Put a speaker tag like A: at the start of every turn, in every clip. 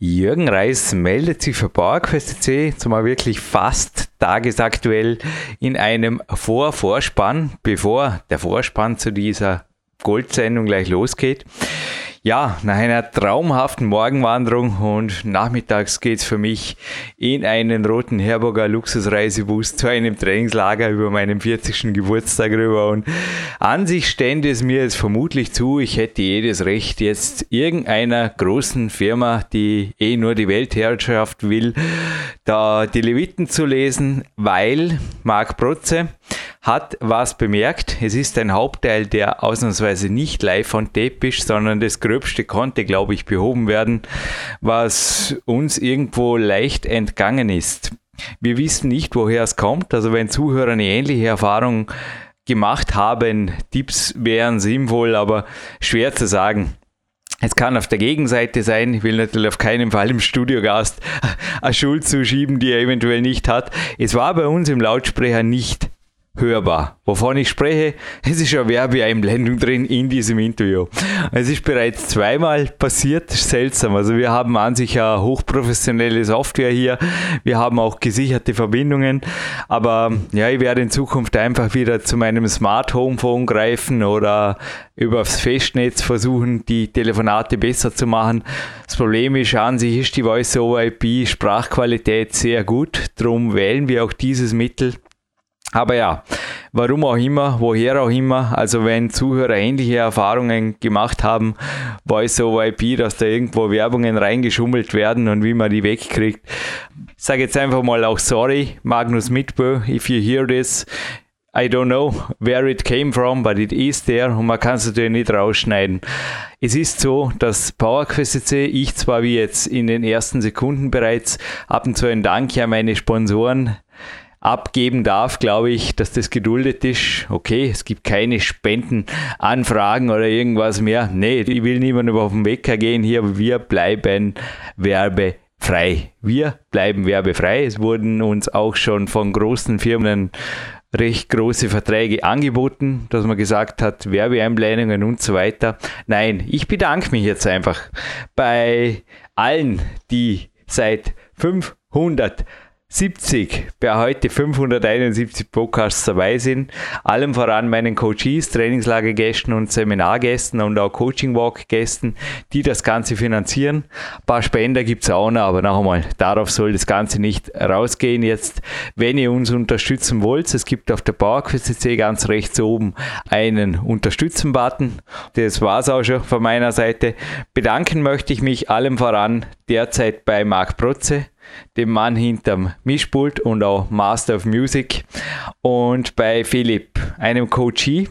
A: Jürgen Reis meldet sich für PowerQuest zumal wirklich fast tagesaktuell in einem Vor-Vorspann, bevor der Vorspann zu dieser Goldsendung gleich losgeht. Ja, nach einer traumhaften Morgenwanderung und nachmittags geht es für mich in einen roten Herburger Luxusreisebus zu einem Trainingslager über meinen 40. Geburtstag rüber. Und an sich stände es mir jetzt vermutlich zu, ich hätte jedes Recht, jetzt irgendeiner großen Firma, die eh nur die Weltherrschaft will, da die Leviten zu lesen, weil Marc Protze hat was bemerkt. Es ist ein Hauptteil, der ausnahmsweise nicht live on tape ist, sondern das Gröbste konnte, glaube ich, behoben werden, was uns irgendwo leicht entgangen ist. Wir wissen nicht, woher es kommt. Also wenn Zuhörer eine ähnliche Erfahrung gemacht haben, Tipps wären sinnvoll, aber schwer zu sagen. Es kann auf der Gegenseite sein, ich will natürlich auf keinen Fall im Studiogast eine Schuld zuschieben, die er eventuell nicht hat. Es war bei uns im Lautsprecher nicht hörbar. Wovon ich spreche, es ist eine Werbeeinblendung drin in diesem Interview. Es ist bereits zweimal passiert, seltsam. Also wir haben an sich eine hochprofessionelle Software hier. Wir haben auch gesicherte Verbindungen. Aber ja, ich werde in Zukunft einfach wieder zu meinem Smart Home Phone greifen oder übers Festnetz versuchen, die Telefonate besser zu machen. Das Problem ist, an sich ist die Voice over IP Sprachqualität sehr gut. Darum wählen wir auch dieses Mittel aber ja, warum auch immer, woher auch immer, also wenn Zuhörer ähnliche Erfahrungen gemacht haben, Voice over IP, dass da irgendwo Werbungen reingeschummelt werden und wie man die wegkriegt. Sage jetzt einfach mal auch sorry, Magnus Mitbö, if you hear this. I don't know where it came from, but it is there und man kann es natürlich nicht rausschneiden. Es ist so, dass PowerQuest ich zwar wie jetzt in den ersten Sekunden bereits ab und zu einen Dank an meine Sponsoren abgeben darf, glaube ich, dass das geduldet ist. Okay, es gibt keine Spendenanfragen oder irgendwas mehr. Nee, ich will niemandem auf den Wecker gehen hier. Wir bleiben werbefrei. Wir bleiben werbefrei. Es wurden uns auch schon von großen Firmen recht große Verträge angeboten, dass man gesagt hat, Werbeeinblendungen und so weiter. Nein, ich bedanke mich jetzt einfach bei allen, die seit 500 70 bei heute 571 Podcasts dabei sind. Allem voran meinen Coaches, Trainingslagergästen und Seminargästen und auch Coaching Walk Gästen, die das Ganze finanzieren. Ein paar Spender gibt es auch noch, aber noch einmal, darauf soll das Ganze nicht rausgehen jetzt. Wenn ihr uns unterstützen wollt, es gibt auf der PowerQuest ganz rechts oben einen Unterstützen-Button. Das war es auch schon von meiner Seite. Bedanken möchte ich mich allem voran derzeit bei Marc Protze dem Mann hinterm Mischpult und auch Master of Music. Und bei Philipp, einem Coachie.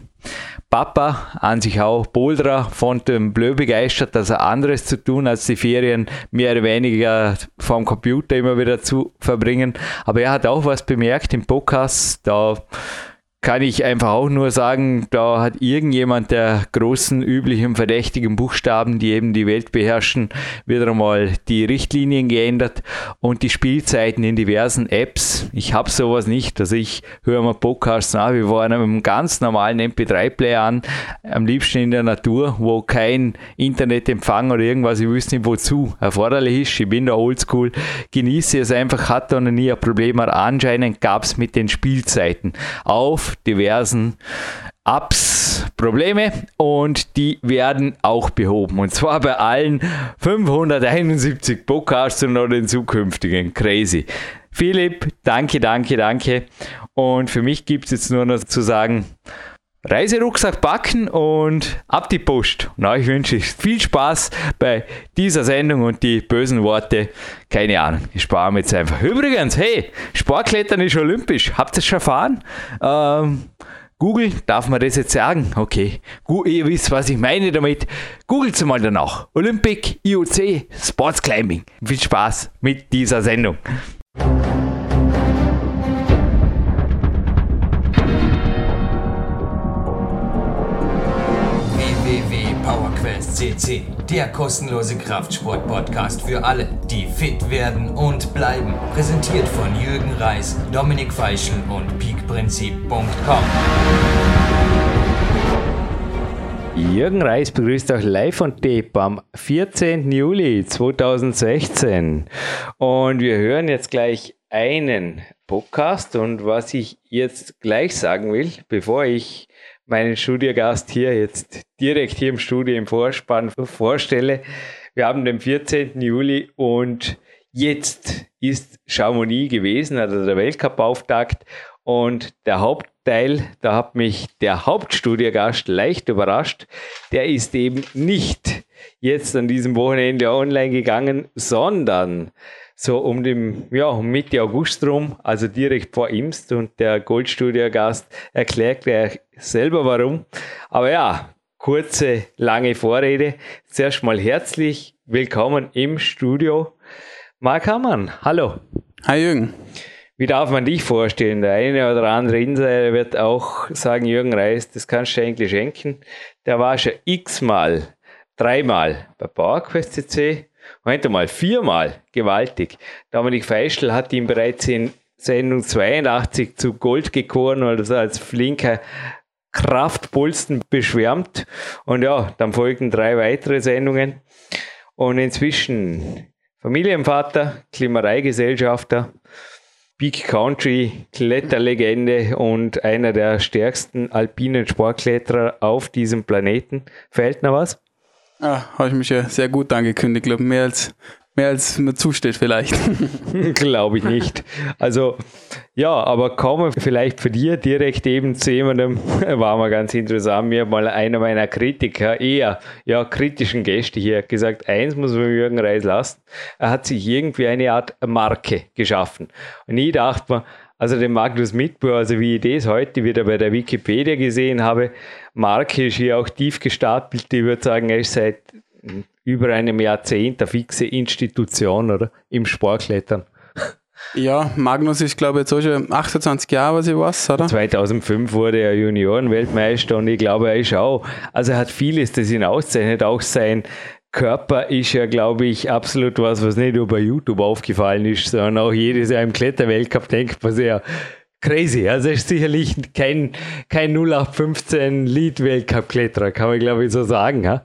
A: Papa, an sich auch Boulderer, von dem Blö begeistert, dass er anderes zu tun, als die Ferien mehr oder weniger vom Computer immer wieder zu verbringen. Aber er hat auch was bemerkt im Podcast, da kann ich einfach auch nur sagen, da hat irgendjemand der großen üblichen verdächtigen Buchstaben, die eben die Welt beherrschen, wieder einmal die Richtlinien geändert und die Spielzeiten in diversen Apps. Ich habe sowas nicht, also ich höre mal Podcasts nach, wir waren einem ganz normalen MP3-Player an, am liebsten in der Natur, wo kein Internetempfang oder irgendwas, ich wüsste nicht wozu, erforderlich ist. Ich bin da oldschool, genieße es einfach, hatte noch nie ein Problem, aber anscheinend gab es mit den Spielzeiten auf diversen Apps Probleme und die werden auch behoben. Und zwar bei allen 571 Podcasts und noch den zukünftigen. Crazy. Philipp, danke, danke, danke. Und für mich gibt es jetzt nur noch zu sagen, Reiserucksack packen und ab die Post. Na, ich wünsche euch viel Spaß bei dieser Sendung und die bösen Worte, keine Ahnung, ich spare mir jetzt einfach. Übrigens, hey, Sportklettern ist olympisch. Habt ihr es schon erfahren? Ähm, Google, darf man das jetzt sagen? Okay, ihr wisst, was ich meine damit. Googelt mal danach. Olympic, IOC, Sports Climbing. Viel Spaß mit dieser Sendung.
B: CC, der kostenlose Kraftsport-Podcast für alle, die fit werden und bleiben. Präsentiert von Jürgen Reis, Dominik Feischl und peakprinzip.com.
A: Jürgen Reis begrüßt euch live on tape am 14. Juli 2016. Und wir hören jetzt gleich einen Podcast. Und was ich jetzt gleich sagen will, bevor ich meinen Studiogast hier jetzt direkt hier im Studio im Vorspann vorstelle, wir haben den 14. Juli und jetzt ist Chamonix gewesen, also der Weltcup-Auftakt. Und der Hauptteil, da hat mich der Hauptstudiogast leicht überrascht. Der ist eben nicht jetzt an diesem Wochenende online gegangen, sondern so um dem, ja, um Mitte August rum, also direkt vor Imst und der Goldstudiogast erklärt er selber warum. Aber ja, kurze, lange Vorrede. Zuerst mal herzlich willkommen im Studio. Marc Hammann, hallo.
C: Hi Jürgen.
A: Wie darf man dich vorstellen? Der eine oder andere Insider wird auch sagen, Jürgen Reis, das kannst du eigentlich schenken. Der war schon x-mal, dreimal bei PowerQuest CC, heute mal viermal, gewaltig. Dominik Feischl hat ihn bereits in Sendung 82 zu Gold gekoren, also als flinker Kraftpulsten beschwärmt. Und ja, dann folgten drei weitere Sendungen. Und inzwischen Familienvater, Klimareigesellschafter, Big Country Kletterlegende und einer der stärksten alpinen Sportkletterer auf diesem Planeten. Fällt noch was?
C: Ah, habe ich mich ja sehr gut angekündigt, glaube mehr als mehr als mir zusteht vielleicht.
A: Glaube ich nicht. Also ja, aber kommen vielleicht für dir direkt eben zu jemandem, war mal ganz interessant, mir mal einer meiner Kritiker, eher ja kritischen Gäste hier gesagt, eins muss man Jürgen Reis lassen, er hat sich irgendwie eine Art Marke geschaffen. Und ich dachte mir, also den Magnus Mitbauer, also wie ich das heute wieder bei der Wikipedia gesehen habe, Marke ist hier auch tief gestapelt, ich würde sagen, er ist seit über einem Jahrzehnt eine fixe Institution oder im Sportklettern.
C: Ja, Magnus ist, glaube ich, jetzt auch schon 28 Jahre, was ich weiß, oder?
A: 2005 wurde er Juniorenweltmeister und ich glaube, er ist auch, also er hat vieles, das ihn auszeichnet, auch sein Körper ist ja, glaube ich, absolut was, was nicht nur bei YouTube aufgefallen ist, sondern auch jedes Jahr im Kletterweltcup denkt man sehr crazy. Also ist sicherlich kein, kein 0815 Lead-Weltcup-Kletterer, kann man, glaube ich, so sagen. Ja?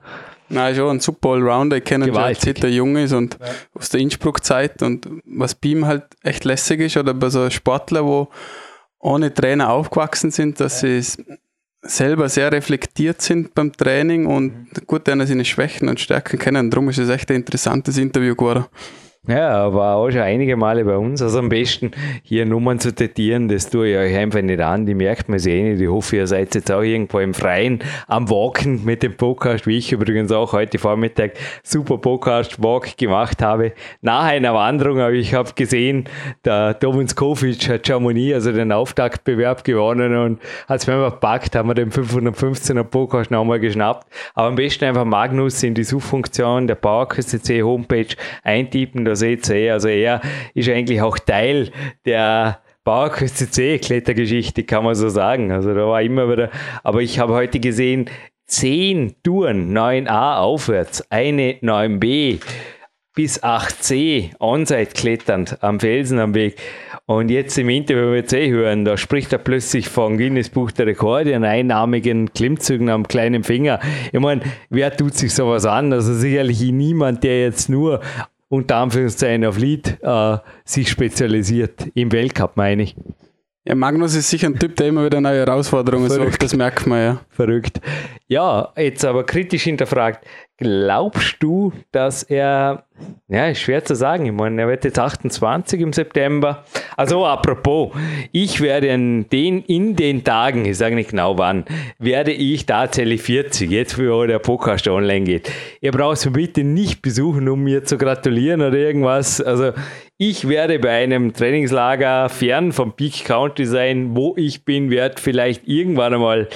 C: Nein, schon ein super Allrounder. Ich kenne ihn schon, seit er jung ist und ja. aus der Innsbruck-Zeit. Und was bei ihm halt echt lässig ist, oder bei so Sportler, wo ohne Trainer aufgewachsen sind, dass ja. sie selber sehr reflektiert sind beim Training und mhm. gut einer seine Schwächen und Stärken kennen. Darum ist es echt ein interessantes Interview geworden.
A: Ja, war auch schon einige Male bei uns. Also am besten hier Nummern zu datieren, das tue ich euch einfach nicht an. Die merkt man sich eh nicht. Ich hoffe, ihr seid jetzt auch irgendwo im Freien am Walken mit dem Podcast, wie ich übrigens auch heute Vormittag super Podcast-Walk gemacht habe. Nach einer Wanderung habe ich hab gesehen, der Thomas Kovic hat Chamonix, also den Auftaktbewerb gewonnen und als wir mal gepackt, haben wir den 515er Podcast nochmal geschnappt. Aber am besten einfach Magnus in die Suchfunktion der PowerQuest Homepage eintippen seht ihr, also er ist eigentlich auch Teil der PowerQuest C Klettergeschichte, kann man so sagen. Also da war immer wieder, aber ich habe heute gesehen, 10 Touren 9a aufwärts, eine 9b bis 8c onside kletternd am Felsen am Weg. Und jetzt im Interview wird eh hören, da spricht er plötzlich von Guinness Buch der Rekorde und einnahmigen Klimmzügen am kleinen Finger. Ich meine, wer tut sich sowas an? Also sicherlich niemand, der jetzt nur unter Anführungszeichen auf Lead äh, sich spezialisiert. Im Weltcup meine ich.
C: Ja, Magnus ist sicher ein Typ, der immer wieder neue Herausforderungen Verrückt. sucht, das merkt man ja.
A: Verrückt. Ja, jetzt aber kritisch hinterfragt. Glaubst du, dass er, ja, ist schwer zu sagen, ich meine, er wird jetzt 28 im September. Also apropos, ich werde in den, in den Tagen, ich sage nicht genau wann, werde ich tatsächlich 40, jetzt wo der Podcast online geht. Ihr braucht es bitte nicht besuchen, um mir zu gratulieren oder irgendwas. Also ich werde bei einem Trainingslager fern vom Peak County sein, wo ich bin, werde vielleicht irgendwann einmal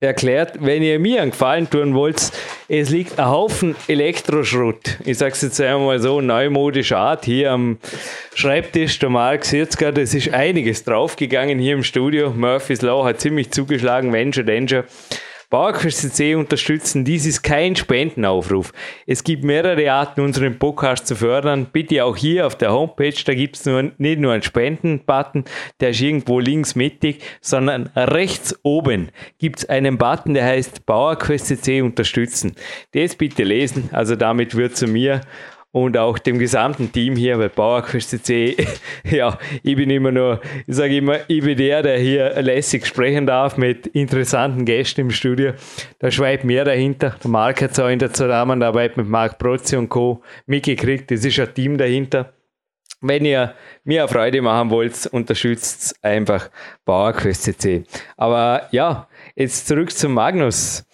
A: erklärt, wenn ihr mir einen Gefallen tun wollt, es liegt ein Haufen Elektroschrott. Ich sage es jetzt einmal so, neumodische Art hier am Schreibtisch. Der Marc sieht gerade, es ist einiges draufgegangen hier im Studio. Murphy's Law hat ziemlich zugeschlagen, Venture Danger. PowerQuest CC unterstützen. Dies ist kein Spendenaufruf. Es gibt mehrere Arten, unseren Podcast zu fördern. Bitte auch hier auf der Homepage, da gibt es nur, nicht nur einen Spenden-Button, der ist irgendwo links mittig, sondern rechts oben gibt es einen Button, der heißt PowerQuest CC unterstützen. Das bitte lesen, also damit wird zu mir und auch dem gesamten Team hier bei PowerQuest CC. ja, ich bin immer nur, ich sage immer, ich bin der, der hier lässig sprechen darf mit interessanten Gästen im Studio. Da schreibt mehr dahinter. Der Marc hat es auch in der Zusammenarbeit mit Marc Prozzi und Co. mitgekriegt. Es ist ein Team dahinter. Wenn ihr mir eine Freude machen wollt, unterstützt einfach PowerQuest CC. Aber ja, jetzt zurück zum Magnus.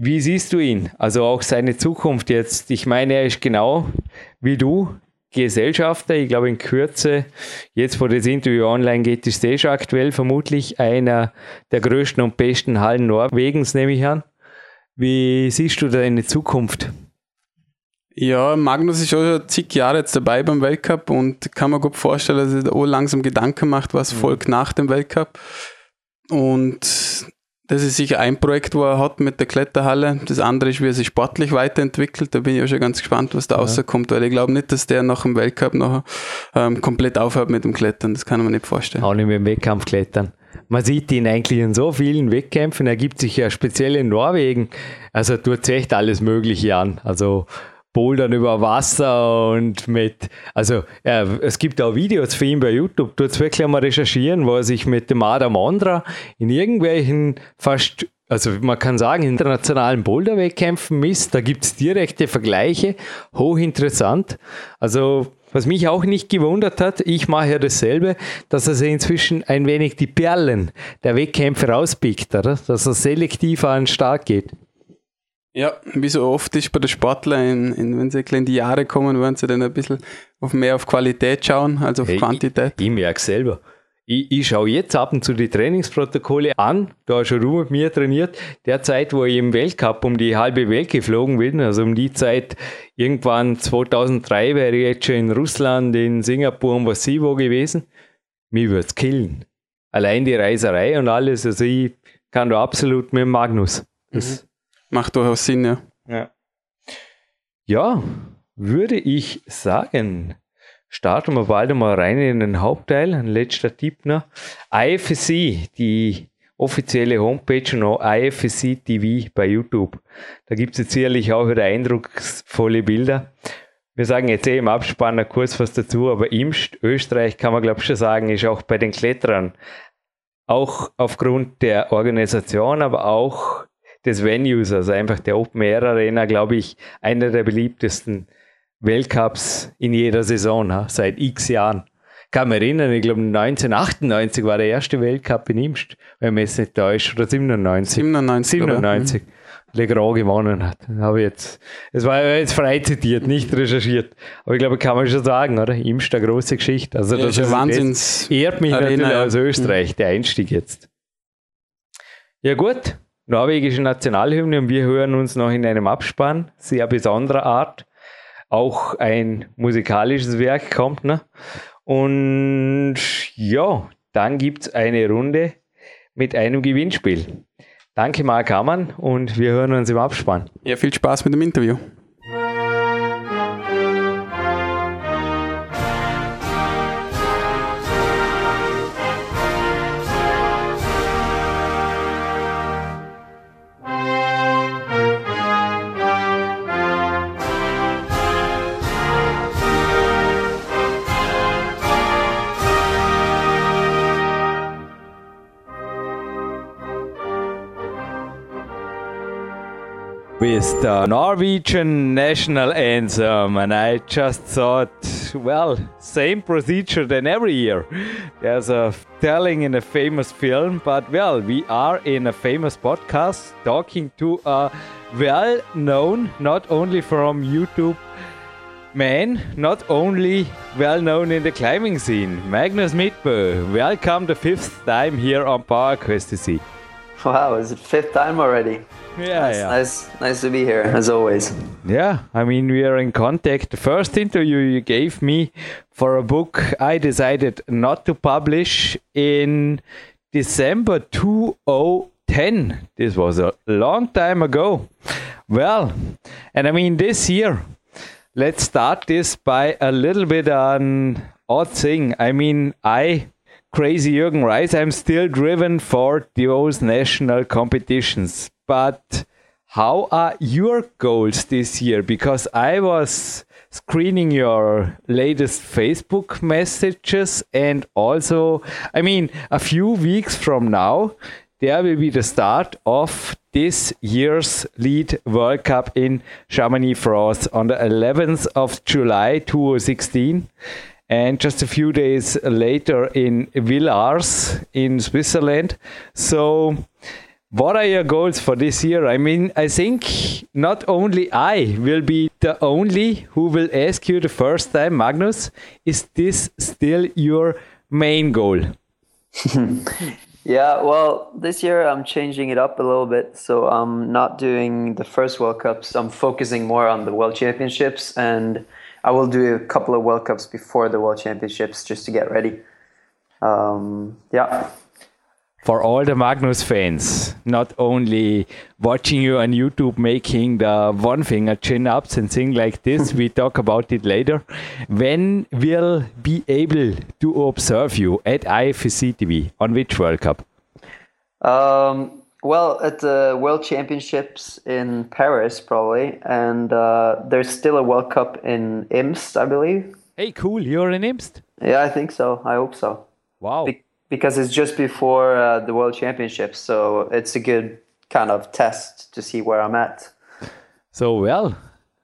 A: Wie siehst du ihn? Also auch seine Zukunft jetzt. Ich meine, er ist genau wie du Gesellschafter. Ich glaube, in Kürze, jetzt wo das Interview online geht, ist er schon aktuell vermutlich einer der größten und besten Hallen Norwegens, nehme ich an. Wie siehst du deine Zukunft?
C: Ja, Magnus ist schon zig Jahre jetzt dabei beim Weltcup und kann mir gut vorstellen, dass er da auch langsam Gedanken macht, was mhm. folgt nach dem Weltcup. Und das ist sicher ein Projekt, wo er hat mit der Kletterhalle. Das andere ist, wie er sich sportlich weiterentwickelt. Da bin ich auch schon ganz gespannt, was da ja. rauskommt, weil ich glaube nicht, dass der nach dem Weltcup noch ähm, komplett aufhört mit dem Klettern. Das kann man nicht vorstellen.
A: Auch nicht mit dem Wettkampf klettern. Man sieht ihn eigentlich in so vielen Wettkämpfen. Er gibt sich ja speziell in Norwegen. Also tut echt alles Mögliche an. Also Bouldern über Wasser und mit, also ja, es gibt auch Videos für ihn bei YouTube, tut wirklich mal recherchieren, wo er sich mit dem Adam Ondra in irgendwelchen fast also man kann sagen, internationalen Boulderwettkämpfen misst, da gibt es direkte Vergleiche, hochinteressant. Also was mich auch nicht gewundert hat, ich mache ja dasselbe, dass er inzwischen ein wenig die Perlen der Wettkämpfe rauspickt, oder? dass er selektiv an den Start geht.
C: Ja, wie so oft ist bei den Sportlern, wenn sie in die Jahre kommen, wollen sie dann ein bisschen auf mehr auf Qualität schauen, als auf hey, Quantität.
A: Ich, ich merke selber. Ich, ich schaue jetzt ab und zu die Trainingsprotokolle an. Da hat schon du mit mir trainiert. Der Zeit, wo ich im Weltcup um die halbe Welt geflogen bin, also um die Zeit, irgendwann 2003 wäre ich jetzt schon in Russland, in Singapur und was sie wo gewesen. Mir würde es killen. Allein die Reiserei und alles. Also ich kann da absolut mit Magnus. Das,
C: mhm. Macht durchaus Sinn, ja.
A: Ja, ja würde ich sagen, starten wir bald mal rein in den Hauptteil. Ein letzter Tipp noch. IFSC, die offizielle Homepage und auch IFSC TV bei YouTube. Da gibt es jetzt sicherlich auch wieder eindrucksvolle Bilder. Wir sagen jetzt eh im Abspann kurz was dazu, aber Imst, Österreich kann man glaube ich schon sagen, ist auch bei den Kletterern, auch aufgrund der Organisation, aber auch des Venues, also einfach der Open Air Arena, glaube ich, einer der beliebtesten Weltcups in jeder Saison, ha, seit x Jahren. Kann mich erinnern, ich glaube 1998 war der erste Weltcup in Imst, wenn man jetzt nicht täuscht, oder 97.
C: 97.
A: 97. Mhm. Le Grand gewonnen hat. Habe jetzt, es war jetzt frei zitiert, nicht recherchiert. Aber ich glaube, kann man schon sagen, oder? Imst eine große Geschichte. Also ja, das ist
C: Wahnsinns
A: ehrt mich Arena, natürlich aus Österreich, der Einstieg jetzt. Ja gut, norwegische Nationalhymne und wir hören uns noch in einem Abspann, sehr besonderer Art. Auch ein musikalisches Werk kommt, ne? Und ja, dann gibt es eine Runde mit einem Gewinnspiel. Danke, Marc Hammann, und wir hören uns im Abspann.
C: Ja, viel Spaß mit dem Interview.
A: With the Norwegian national anthem, and I just thought, well, same procedure than every year. There's a telling in a famous film, but well, we are in a famous podcast talking to a well known, not only from YouTube man, not only well known in the climbing scene, Magnus Midtbø. Welcome the fifth time here on PowerQuest CC.
D: Wow, is it fifth time already?
A: Yeah,
D: nice,
A: yeah.
D: Nice, nice to be here as always.
A: Yeah, I mean we are in contact. The first interview you gave me for a book I decided not to publish in December 2010 2010. This was a long time ago. Well, and I mean, this year, let's start this by a little bit on odd thing. I mean, I, crazy Jürgen Reis, I'm still driven for those national competitions. But how are your goals this year? Because I was screening your latest Facebook messages and also, I mean, a few weeks from now, there will be the start of this year's lead World Cup in Chamonix, France on the 11th of July 2016 and just a few days later in Villars in Switzerland. So what are your goals for this year? I mean, I think not only I will be the only who will ask you the first time, Magnus, is this still your main goal?
D: yeah, well, this year I'm changing it up a little bit. So I'm not doing the first World Cups. I'm focusing more on the World Championships, and I will do a couple of World Cups before the World Championships just to get ready. Um, yeah
A: for all the Magnus fans, not only watching you on YouTube making the one finger chin ups and things like this, we talk about it later. When will be able to observe you at IFSC TV on which World Cup?
D: Um, well, at the World Championships in Paris, probably, and uh, there's still a World Cup in Imst, I believe.
A: Hey, cool! You're in Imst.
D: Yeah, I think so. I hope so.
A: Wow. Be
D: because it's just before uh, the World Championships, so it's a good kind of test to see where I'm at.
A: So well,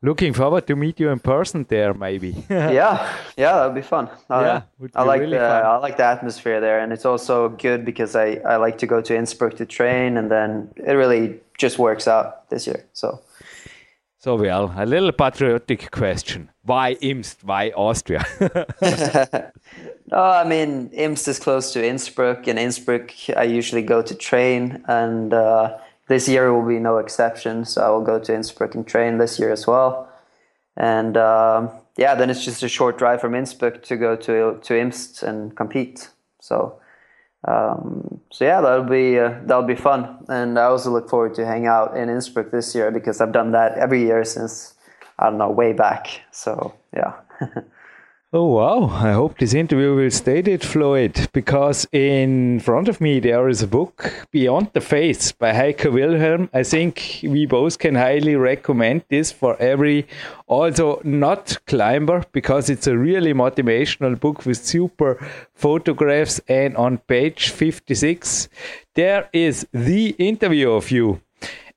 A: looking forward to meet you in person there, maybe.
D: yeah, yeah, that'd be fun. Uh, yeah, I like really the fun. I like the atmosphere there, and it's also good because I I like to go to Innsbruck to train, and then it really just works out this year. So.
A: So well, a little patriotic question: Why Imst? Why Austria?
D: no, I mean Imst is close to Innsbruck, and Innsbruck I usually go to train, and uh, this year will be no exception. So I will go to Innsbruck and train this year as well. And um, yeah, then it's just a short drive from Innsbruck to go to to Imst and compete. So um, so yeah, that'll be uh, that'll be fun, and I also look forward to hang out in Innsbruck this year because I've done that every year since I don't know way back. So yeah.
A: Oh wow, I hope this interview will stay that fluid because in front of me there is a book, Beyond the Face by Heiko Wilhelm. I think we both can highly recommend this for every also not climber because it's a really motivational book with super photographs and on page 56 there is the interview of you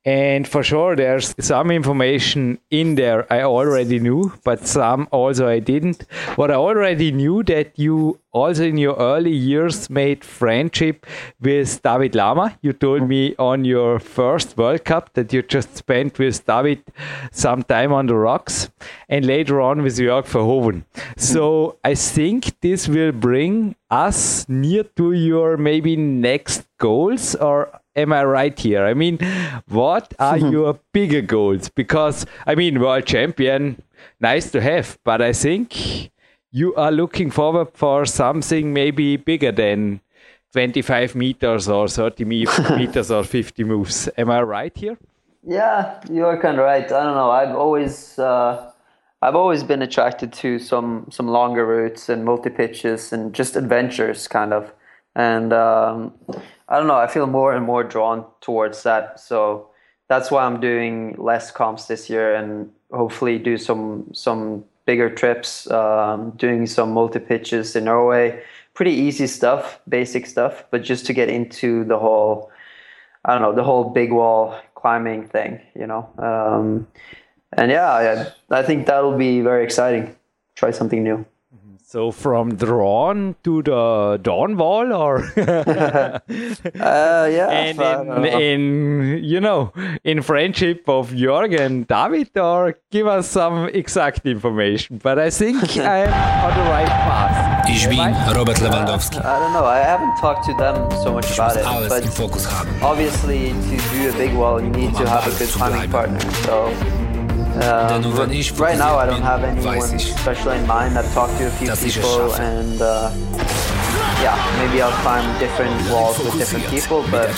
A: and for sure, there's some information in there I already knew, but some also I didn't. What I already knew that you also in your early years made friendship with David Lama. You told me on your first World Cup that you just spent with David some time on the rocks and later on with Jörg Verhoeven. So I think this will bring us near to your maybe next goals or am I right here? I mean, what are your bigger goals? Because, I mean, world champion, nice to have, but I think you are looking forward for something maybe bigger than 25 meters or 30 meters or 50 moves. Am I right here?
D: Yeah, you're kind of right. I don't know. I've always. Uh, I've always been attracted to some some longer routes and multi pitches and just adventures, kind of. And um, I don't know. I feel more and more drawn towards that. So that's why I'm doing less comps this year and hopefully do some some bigger trips. Um, doing some multi pitches in Norway. Pretty easy stuff, basic stuff, but just to get into the whole, I don't know, the whole big wall climbing thing. You know. Um, and yeah, I, I think that'll be very exciting. Try something new.
A: So from drawn to the dawn wall, or
D: uh, yeah,
A: and in, in, you know in friendship of Jörg and David, or give us some exact information. But I think I'm on the right path.
B: Ich bin Robert Lewandowski.
D: I don't know. I haven't talked to them so much about it, but obviously to do a big wall, you need to have a good climbing partner. So. Um, right now, I don't have anyone special in mind. I've talked to a few people, and uh, yeah, maybe I'll find different walls with different people, but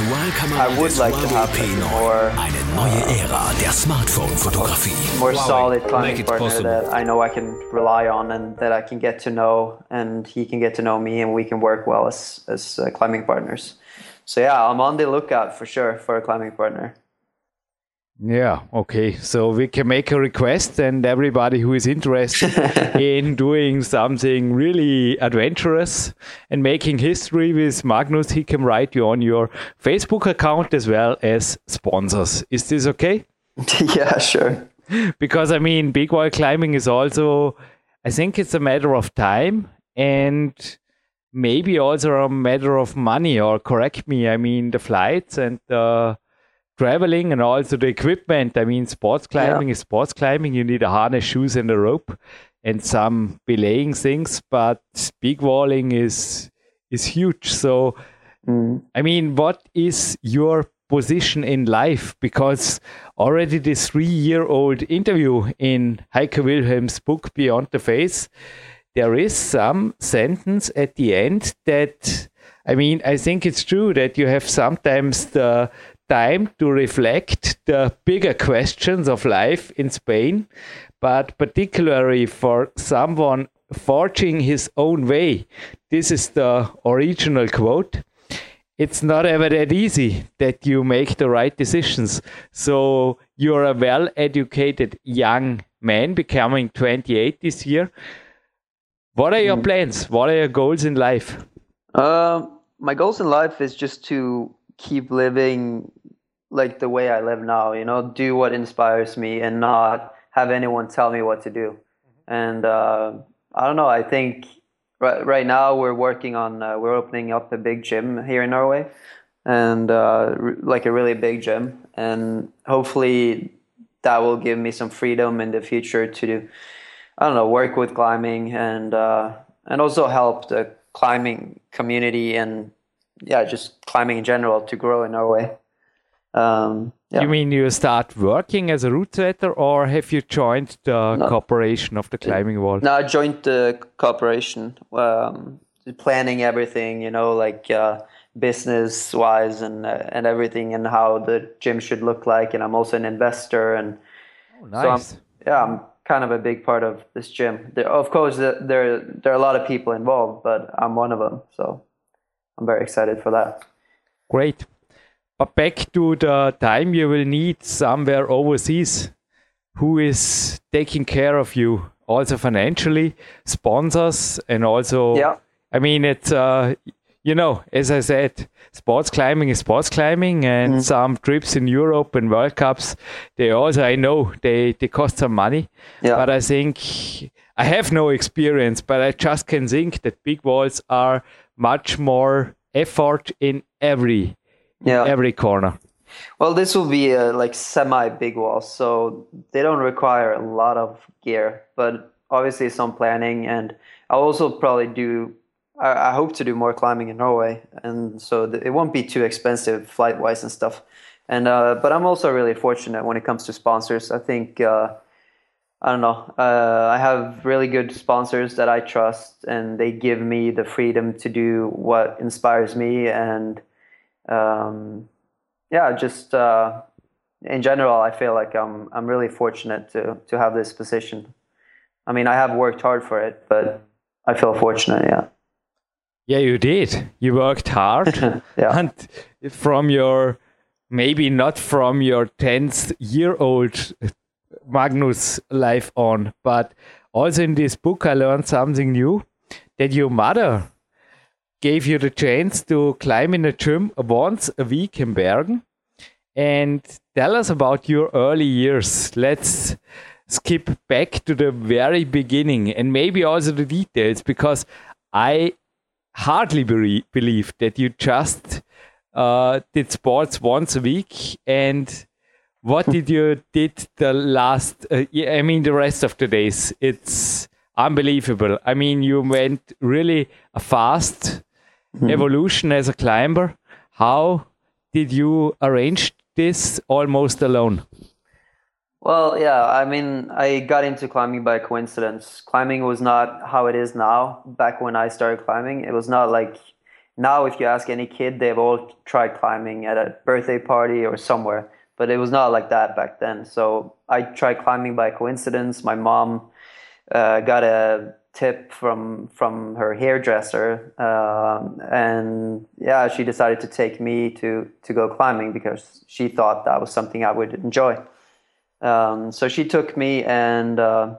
D: I would like to have a more,
E: Eine neue Ära der Smartphone-Fotografie.
D: more solid climbing partner that I know I can rely on and that I can get to know, and he can get to know me, and we can work well as as uh, climbing partners. So yeah, I'm on the lookout for sure for a climbing partner.
A: Yeah, okay. So we can make a request, and everybody who is interested in doing something really adventurous and making history with Magnus, he can write you on your Facebook account as well as sponsors. Is this okay?
D: yeah, sure.
A: Because I mean, big wall climbing is also, I think it's a matter of time and maybe also a matter of money, or correct me. I mean, the flights and the traveling and also the equipment. I mean, sports climbing yeah. is sports climbing. You need a harness, shoes, and a rope, and some belaying things. But big walling is is huge. So, mm. I mean, what is your position in life? Because already this three-year-old interview in Heiko Wilhelm's book Beyond the Face, there is some sentence at the end that. I mean, I think it's true that you have sometimes the time to reflect the bigger questions of life in Spain, but particularly for someone forging his own way. This is the original quote. It's not ever that easy that you make the right decisions. So you're a well educated young man becoming 28 this year. What are your mm. plans? What are your goals in life?
D: Uh, my goals in life is just to keep living like the way I live now, you know, do what inspires me and not have anyone tell me what to do. Mm-hmm. And uh, I don't know, I think right, right now we're working on, uh, we're opening up a big gym here in Norway and uh, like a really big gym. And hopefully that will give me some freedom in the future to do, I don't know, work with climbing and, uh, and also help the climbing community and yeah, just climbing in general to grow in Norway.
A: Um, yeah. You mean you start working as a route setter, or have you joined the no. cooperation of the climbing wall?
D: No, I joined the cooperation, um, planning everything. You know, like uh, business wise and uh, and everything, and how the gym should look like. And I'm also an investor, and
A: oh, nice.
D: so I'm, yeah, I'm kind of a big part of this gym. There, of course, there there are a lot of people involved, but I'm one of them. So I'm very excited for that.
A: Great. But back to the time you will need somewhere overseas who is taking care of you, also financially, sponsors, and also.
D: Yeah.
A: I mean, it's uh, you know, as I said, sports climbing is sports climbing, and mm. some trips in Europe and World Cups, they also I know they they cost some money. Yeah. But I think I have no experience, but I just can think that big walls are much more effort in every yeah. every corner.
D: Well, this will be a like semi big wall, so they don't require a lot of gear, but obviously some planning. And I'll also probably do. I, I hope to do more climbing in Norway, and so th- it won't be too expensive flight wise and stuff. And uh, but I'm also really fortunate when it comes to sponsors. I think. Uh, I don't know. Uh, I have really good sponsors that I trust, and they give me the freedom to do what inspires me and um, yeah, just uh, in general, I feel like I'm I'm really fortunate to to have this position. I mean, I have worked hard for it, but I feel fortunate. Yeah.
A: Yeah, you did. You worked hard, yeah. and from your maybe not from your tenth year old Magnus life on, but also in this book, I learned something new that your mother gave you the chance to climb in a gym once a week in Bergen. And tell us about your early years. Let's skip back to the very beginning and maybe also the details because I hardly be believe that you just uh, did sports once a week and what did you did the last uh, i mean the rest of the days it's unbelievable i mean you went really fast mm-hmm. evolution as a climber. How did you arrange this almost alone?
D: Well, yeah, I mean, I got into climbing by coincidence. Climbing was not how it is now. Back when I started climbing, it was not like now. If you ask any kid, they've all tried climbing at a birthday party or somewhere, but it was not like that back then. So I tried climbing by coincidence. My mom uh, got a tip from from her hairdresser, um, and yeah, she decided to take me to to go climbing because she thought that was something I would enjoy. Um, so she took me and uh,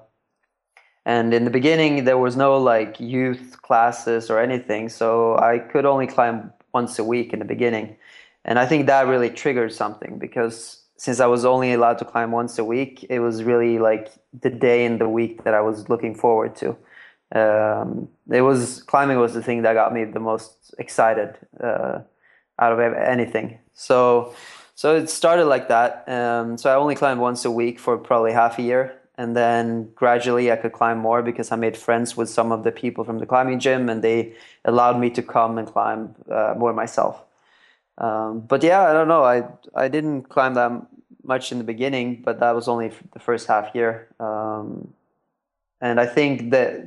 D: and in the beginning there was no like youth classes or anything, so I could only climb once a week in the beginning, and I think that really triggered something because since I was only allowed to climb once a week, it was really like the day in the week that I was looking forward to. Um, it was climbing was the thing that got me the most excited uh, out of anything. So so it started like that. Um, so I only climbed once a week for probably half a year. And then gradually I could climb more because I made friends with some of the people from the climbing gym and they allowed me to come and climb uh, more myself. Um, but yeah, I don't know. I, I didn't climb that much in the beginning, but that was only the first half year. Um, and I think that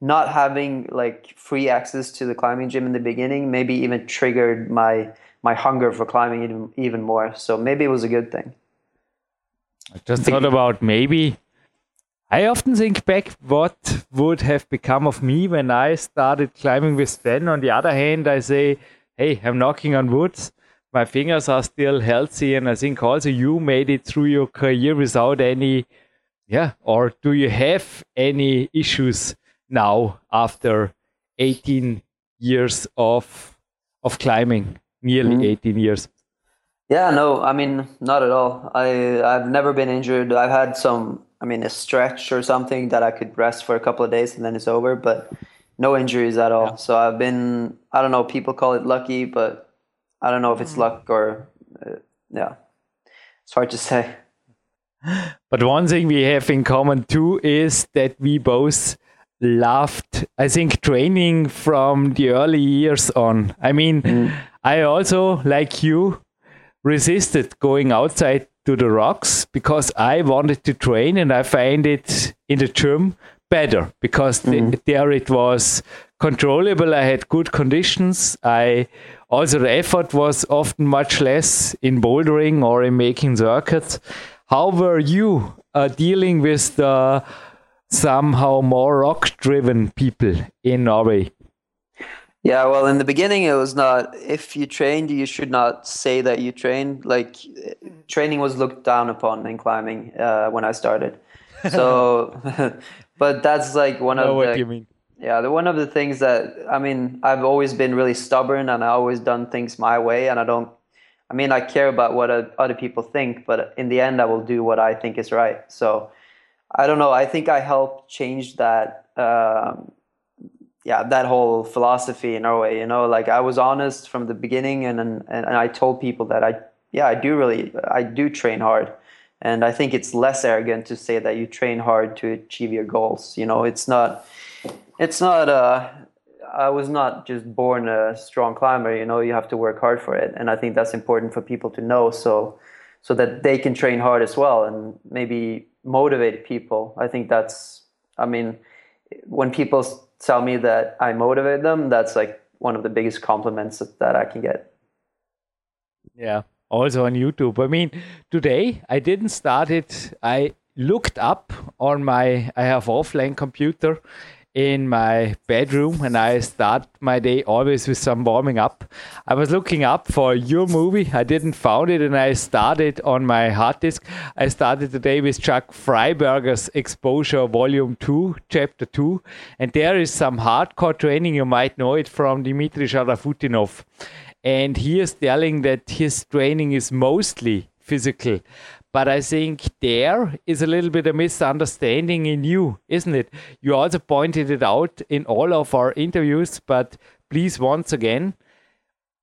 D: not having like free access to the climbing gym in the beginning maybe even triggered my my hunger for climbing even, even more. So maybe it was a good thing.
A: I just thought about maybe. I often think back what would have become of me when I started climbing with Sven. On the other hand, I say, hey, I'm knocking on wood. My fingers are still healthy. And I think also you made it through your career without any, yeah, or do you have any issues now after 18 years of of climbing? nearly mm. 18 years.
D: Yeah, no, I mean, not at all. I I've never been injured. I've had some, I mean, a stretch or something that I could rest for a couple of days and then it's over, but no injuries at all. Yeah. So I've been, I don't know, people call it lucky, but I don't know if it's mm. luck or, uh, yeah, it's hard to say.
A: But one thing we have in common too is that we both loved, I think, training from the early years on. I mean, mm. I also, like you, resisted going outside to the rocks because I wanted to train and I find it in the gym better because mm-hmm. the, there it was controllable. I had good conditions. I also the effort was often much less in bouldering or in making circuits. How were you uh, dealing with the somehow more rock driven people in Norway?
D: Yeah, well, in the beginning, it was not. If you trained, you should not say that you trained. Like, training was looked down upon in climbing uh, when I started. So, but that's like one of
A: what the. you mean.
D: Yeah, the one of the things that I mean, I've always been really stubborn, and I always done things my way, and I don't. I mean, I care about what other people think, but in the end, I will do what I think is right. So, I don't know. I think I helped change that. Um, yeah, that whole philosophy in Norway, you know, like I was honest from the beginning and, and, and I told people that I, yeah, I do really, I do train hard. And I think it's less arrogant to say that you train hard to achieve your goals. You know, it's not, it's not, uh, I was not just born a strong climber, you know, you have to work hard for it. And I think that's important for people to know. So, so that they can train hard as well and maybe motivate people. I think that's, I mean, when people tell me that I motivate them, that's like one of the biggest compliments that I can get.
A: Yeah. Also on YouTube. I mean, today I didn't start it. I looked up on my I have offline computer in my bedroom and I start my day always with some warming up. I was looking up for your movie. I didn't found it and I started on my hard disk. I started today with Chuck Fryberger's Exposure Volume 2, Chapter 2. And there is some hardcore training. You might know it from Dmitry Sharafutdinov. And he is telling that his training is mostly physical. But I think there is a little bit of misunderstanding in you, isn't it? You also pointed it out in all of our interviews, but please, once again,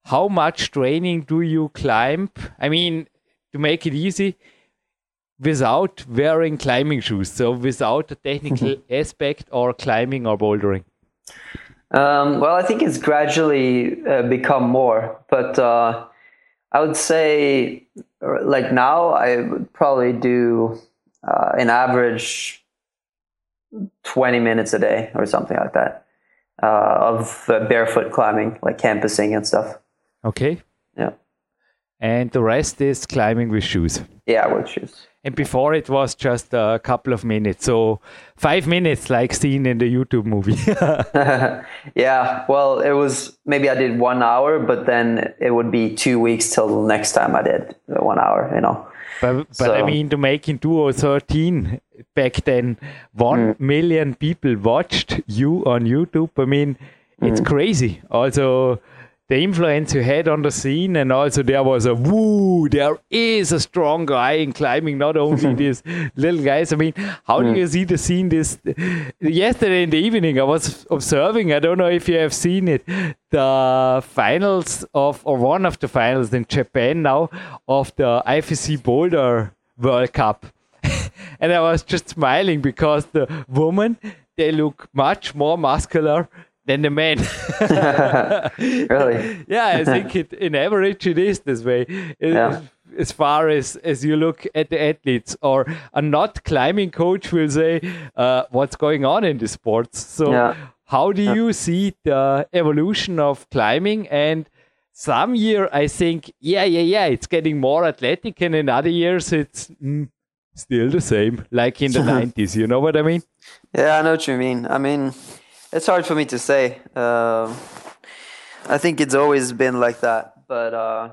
A: how much training do you climb? I mean, to make it easy, without wearing climbing shoes, so without a technical aspect or climbing or bouldering?
D: Um, well, I think it's gradually uh, become more, but uh, I would say, like now, I would probably do uh, an average 20 minutes a day or something like that uh, of uh, barefoot climbing, like campusing and stuff.
A: Okay.
D: Yeah.
A: And the rest is climbing with shoes.
D: Yeah, with shoes.
A: And before it was just a couple of minutes. So five minutes, like seen in the YouTube movie.
D: yeah. Well, it was maybe I did one hour, but then it would be two weeks till the next time I did one hour, you know.
A: But, but so, I mean, to make in 2013, back then, one mm. million people watched you on YouTube. I mean, it's mm. crazy. Also, the influence you had on the scene, and also there was a woo, there is a strong guy in climbing, not only these little guys. I mean, how do you see the scene this yesterday in the evening? I was observing, I don't know if you have seen it, the finals of, or one of the finals in Japan now of the IFSC Boulder World Cup. and I was just smiling because the women, they look much more muscular than the men.
D: really?
A: yeah, I think it, in average it is this way. yeah. As far as, as you look at the athletes, or a not climbing coach will say, uh, what's going on in the sports. So, yeah. how do yeah. you see the evolution of climbing? And some year, I think, yeah, yeah, yeah, it's getting more athletic, and in other years, it's mm, still the same, like in the 90s. You know what I mean?
D: Yeah, I know what you mean. I mean, it's hard for me to say. Uh, I think it's always been like that, but uh,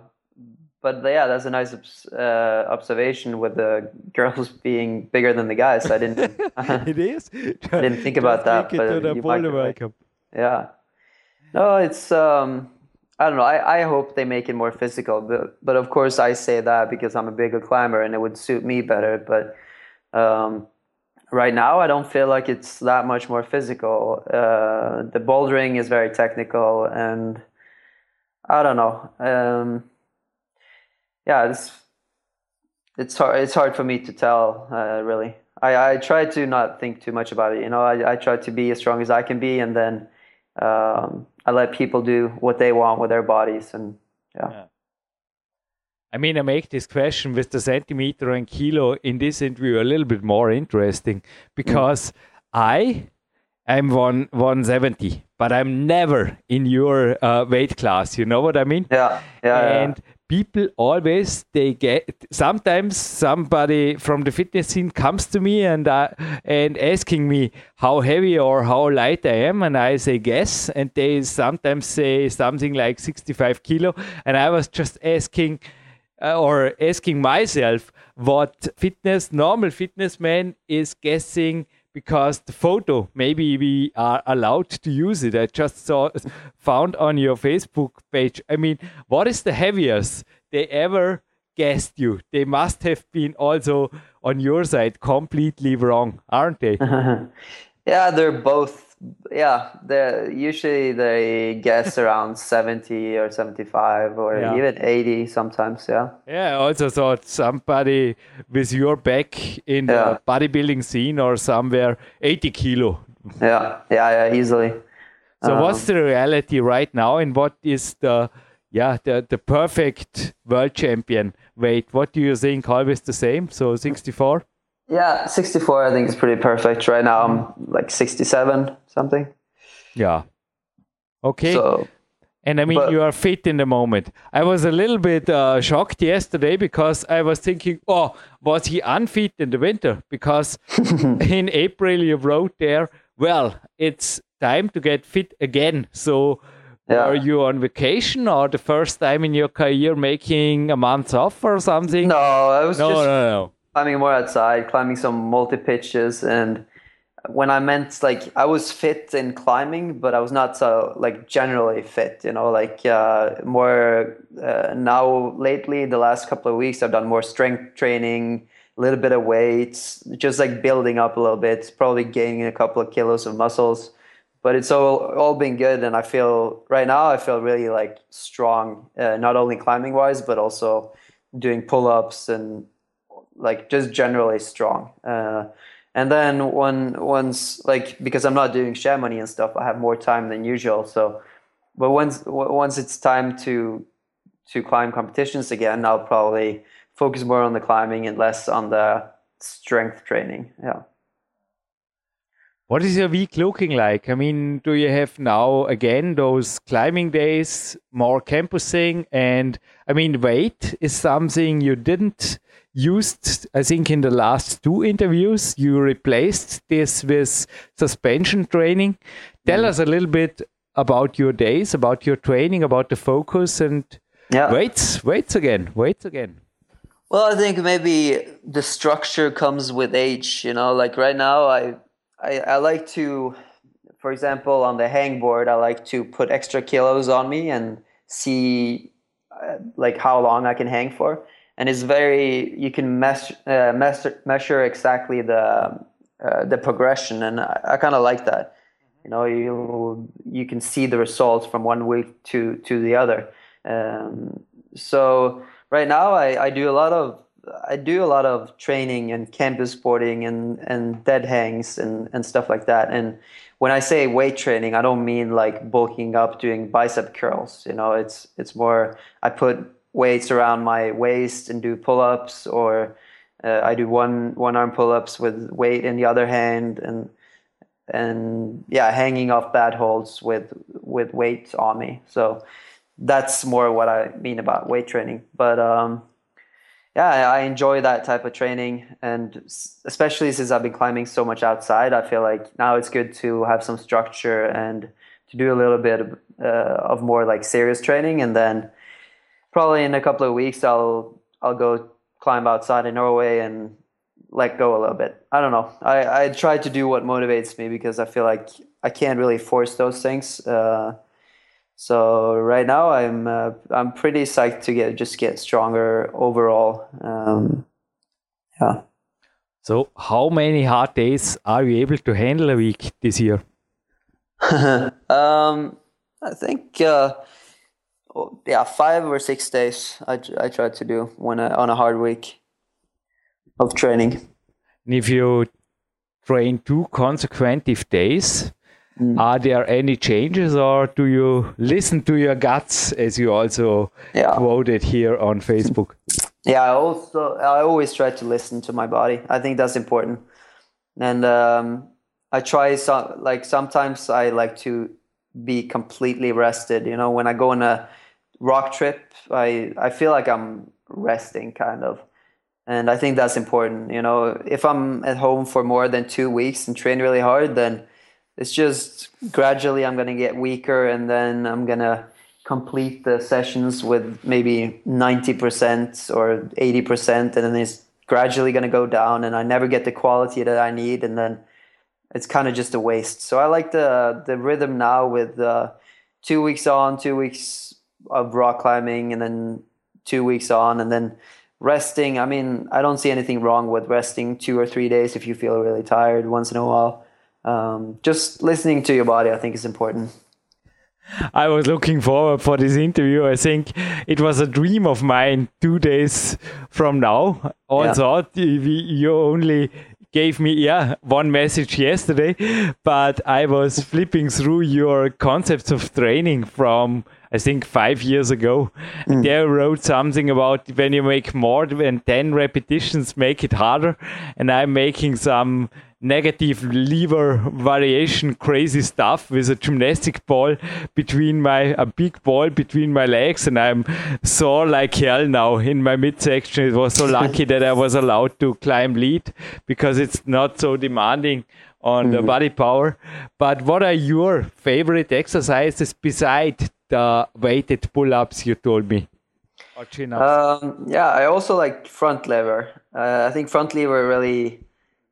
D: but yeah, that's a nice uh, observation with the girls being bigger than the guys. I didn't.
A: it is.
D: I didn't think about that, but you might right. Yeah. No, it's. Um, I don't know. I, I hope they make it more physical, but but of course I say that because I'm a bigger climber and it would suit me better. But um, right now i don't feel like it's that much more physical uh, the bouldering is very technical and i don't know um, yeah it's it's hard it's hard for me to tell uh, really I, I try to not think too much about it you know I, I try to be as strong as i can be and then um, i let people do what they want with their bodies and yeah. yeah.
A: I mean, I make this question with the centimeter and kilo in this interview a little bit more interesting because mm. I am one 170, but I'm never in your uh, weight class. You know what I mean?
D: Yeah,
A: yeah. And yeah. people always they get sometimes somebody from the fitness scene comes to me and uh, and asking me how heavy or how light I am, and I say guess, and they sometimes say something like 65 kilo, and I was just asking uh, or asking myself what fitness, normal fitness man is guessing because the photo, maybe we are allowed to use it. I just saw, found on your Facebook page. I mean, what is the heaviest they ever guessed you? They must have been also on your side completely wrong, aren't they?
D: yeah, they're both yeah, they usually they guess around 70 or 75 or yeah. even 80 sometimes, yeah.
A: Yeah, I also thought somebody with your back in yeah. the bodybuilding scene or somewhere 80 kilo.
D: Yeah, yeah, yeah, easily.
A: So um, what's the reality right now and what is the yeah, the, the perfect world champion weight? What do you think? Always the same? So 64?
D: Yeah, 64 I think is pretty perfect. Right now I'm like 67 something.
A: Yeah. Okay. So, and I mean, but, you are fit in the moment. I was a little bit uh, shocked yesterday because I was thinking, oh, was he unfit in the winter? Because in April you wrote there, well, it's time to get fit again. So, yeah. are you on vacation or the first time in your career making a month off or something?
D: No, I was
A: no,
D: just
A: no, no
D: climbing more outside, climbing some multi pitches, and when I meant like I was fit in climbing, but I was not so like generally fit. You know, like uh, more uh, now lately, the last couple of weeks, I've done more strength training, a little bit of weights, just like building up a little bit, probably gaining a couple of kilos of muscles. But it's all all been good, and I feel right now I feel really like strong, uh, not only climbing wise, but also doing pull ups and like just generally strong. Uh, and then when once like because I'm not doing Chamonix and stuff, I have more time than usual. So, but once once it's time to to climb competitions again, I'll probably focus more on the climbing and less on the strength training. Yeah.
A: What is your week looking like? I mean, do you have now again those climbing days, more campusing, and I mean, weight is something you didn't used. I think in the last two interviews you replaced this with suspension training. Tell mm. us a little bit about your days, about your training, about the focus, and yeah. weights, weights again, weights again.
D: Well, I think maybe the structure comes with age. You know, like right now, I I, I like to, for example, on the hangboard, I like to put extra kilos on me and see uh, like how long I can hang for. And it's very you can measure uh, measure, measure exactly the uh, the progression, and I, I kind of like that. You know, you you can see the results from one week to to the other. Um, so right now, I, I do a lot of I do a lot of training and campus boarding and, and dead hangs and, and stuff like that. And when I say weight training, I don't mean like bulking up doing bicep curls. You know, it's it's more I put weights around my waist and do pull ups, or uh, I do one one arm pull ups with weight in the other hand, and and yeah, hanging off bad holds with with weight on me. So that's more what I mean about weight training. But um, yeah, I enjoy that type of training, and especially since I've been climbing so much outside, I feel like now it's good to have some structure and to do a little bit of, uh, of more like serious training, and then probably in a couple of weeks I'll I'll go climb outside in Norway and let go a little bit. I don't know. I I try to do what motivates me because I feel like I can't really force those things. Uh, so right now I'm uh, I'm pretty psyched to get just get stronger overall. Um, yeah.
A: So how many hard days are you able to handle a week this year?
D: um, I think uh, yeah, five or six days. I I try to do when I, on a hard week of training.
A: And if you train two consecutive days, Mm. Are there any changes, or do you listen to your guts, as you also yeah. quoted here on Facebook?
D: Yeah, I also I always try to listen to my body. I think that's important, and um, I try some like sometimes I like to be completely rested. You know, when I go on a rock trip, I I feel like I'm resting kind of. And I think that's important. You know, if I'm at home for more than two weeks and train really hard, then it's just gradually I'm going to get weaker and then I'm going to complete the sessions with maybe 90% or 80% and then it's gradually going to go down and I never get the quality that I need and then it's kind of just a waste. So I like the the rhythm now with uh, two weeks on, two weeks of rock climbing and then two weeks on and then resting. I mean, I don't see anything wrong with resting two or three days if you feel really tired once in a while um, just listening to your body, I think, is important.
A: I was looking forward for this interview. I think it was a dream of mine two days from now. Also, yeah. you only gave me yeah one message yesterday, but I was flipping through your concepts of training from I think five years ago. Mm. And there wrote something about when you make more than ten repetitions, make it harder. And I'm making some negative lever variation crazy stuff with a gymnastic ball between my a big ball between my legs and I'm sore like hell now. In my midsection it was so lucky that I was allowed to climb lead because it's not so demanding on mm-hmm. the body power. But what are your favorite exercises beside the weighted pull-ups you told me?
D: Um, yeah I also like front lever. Uh, I think front lever really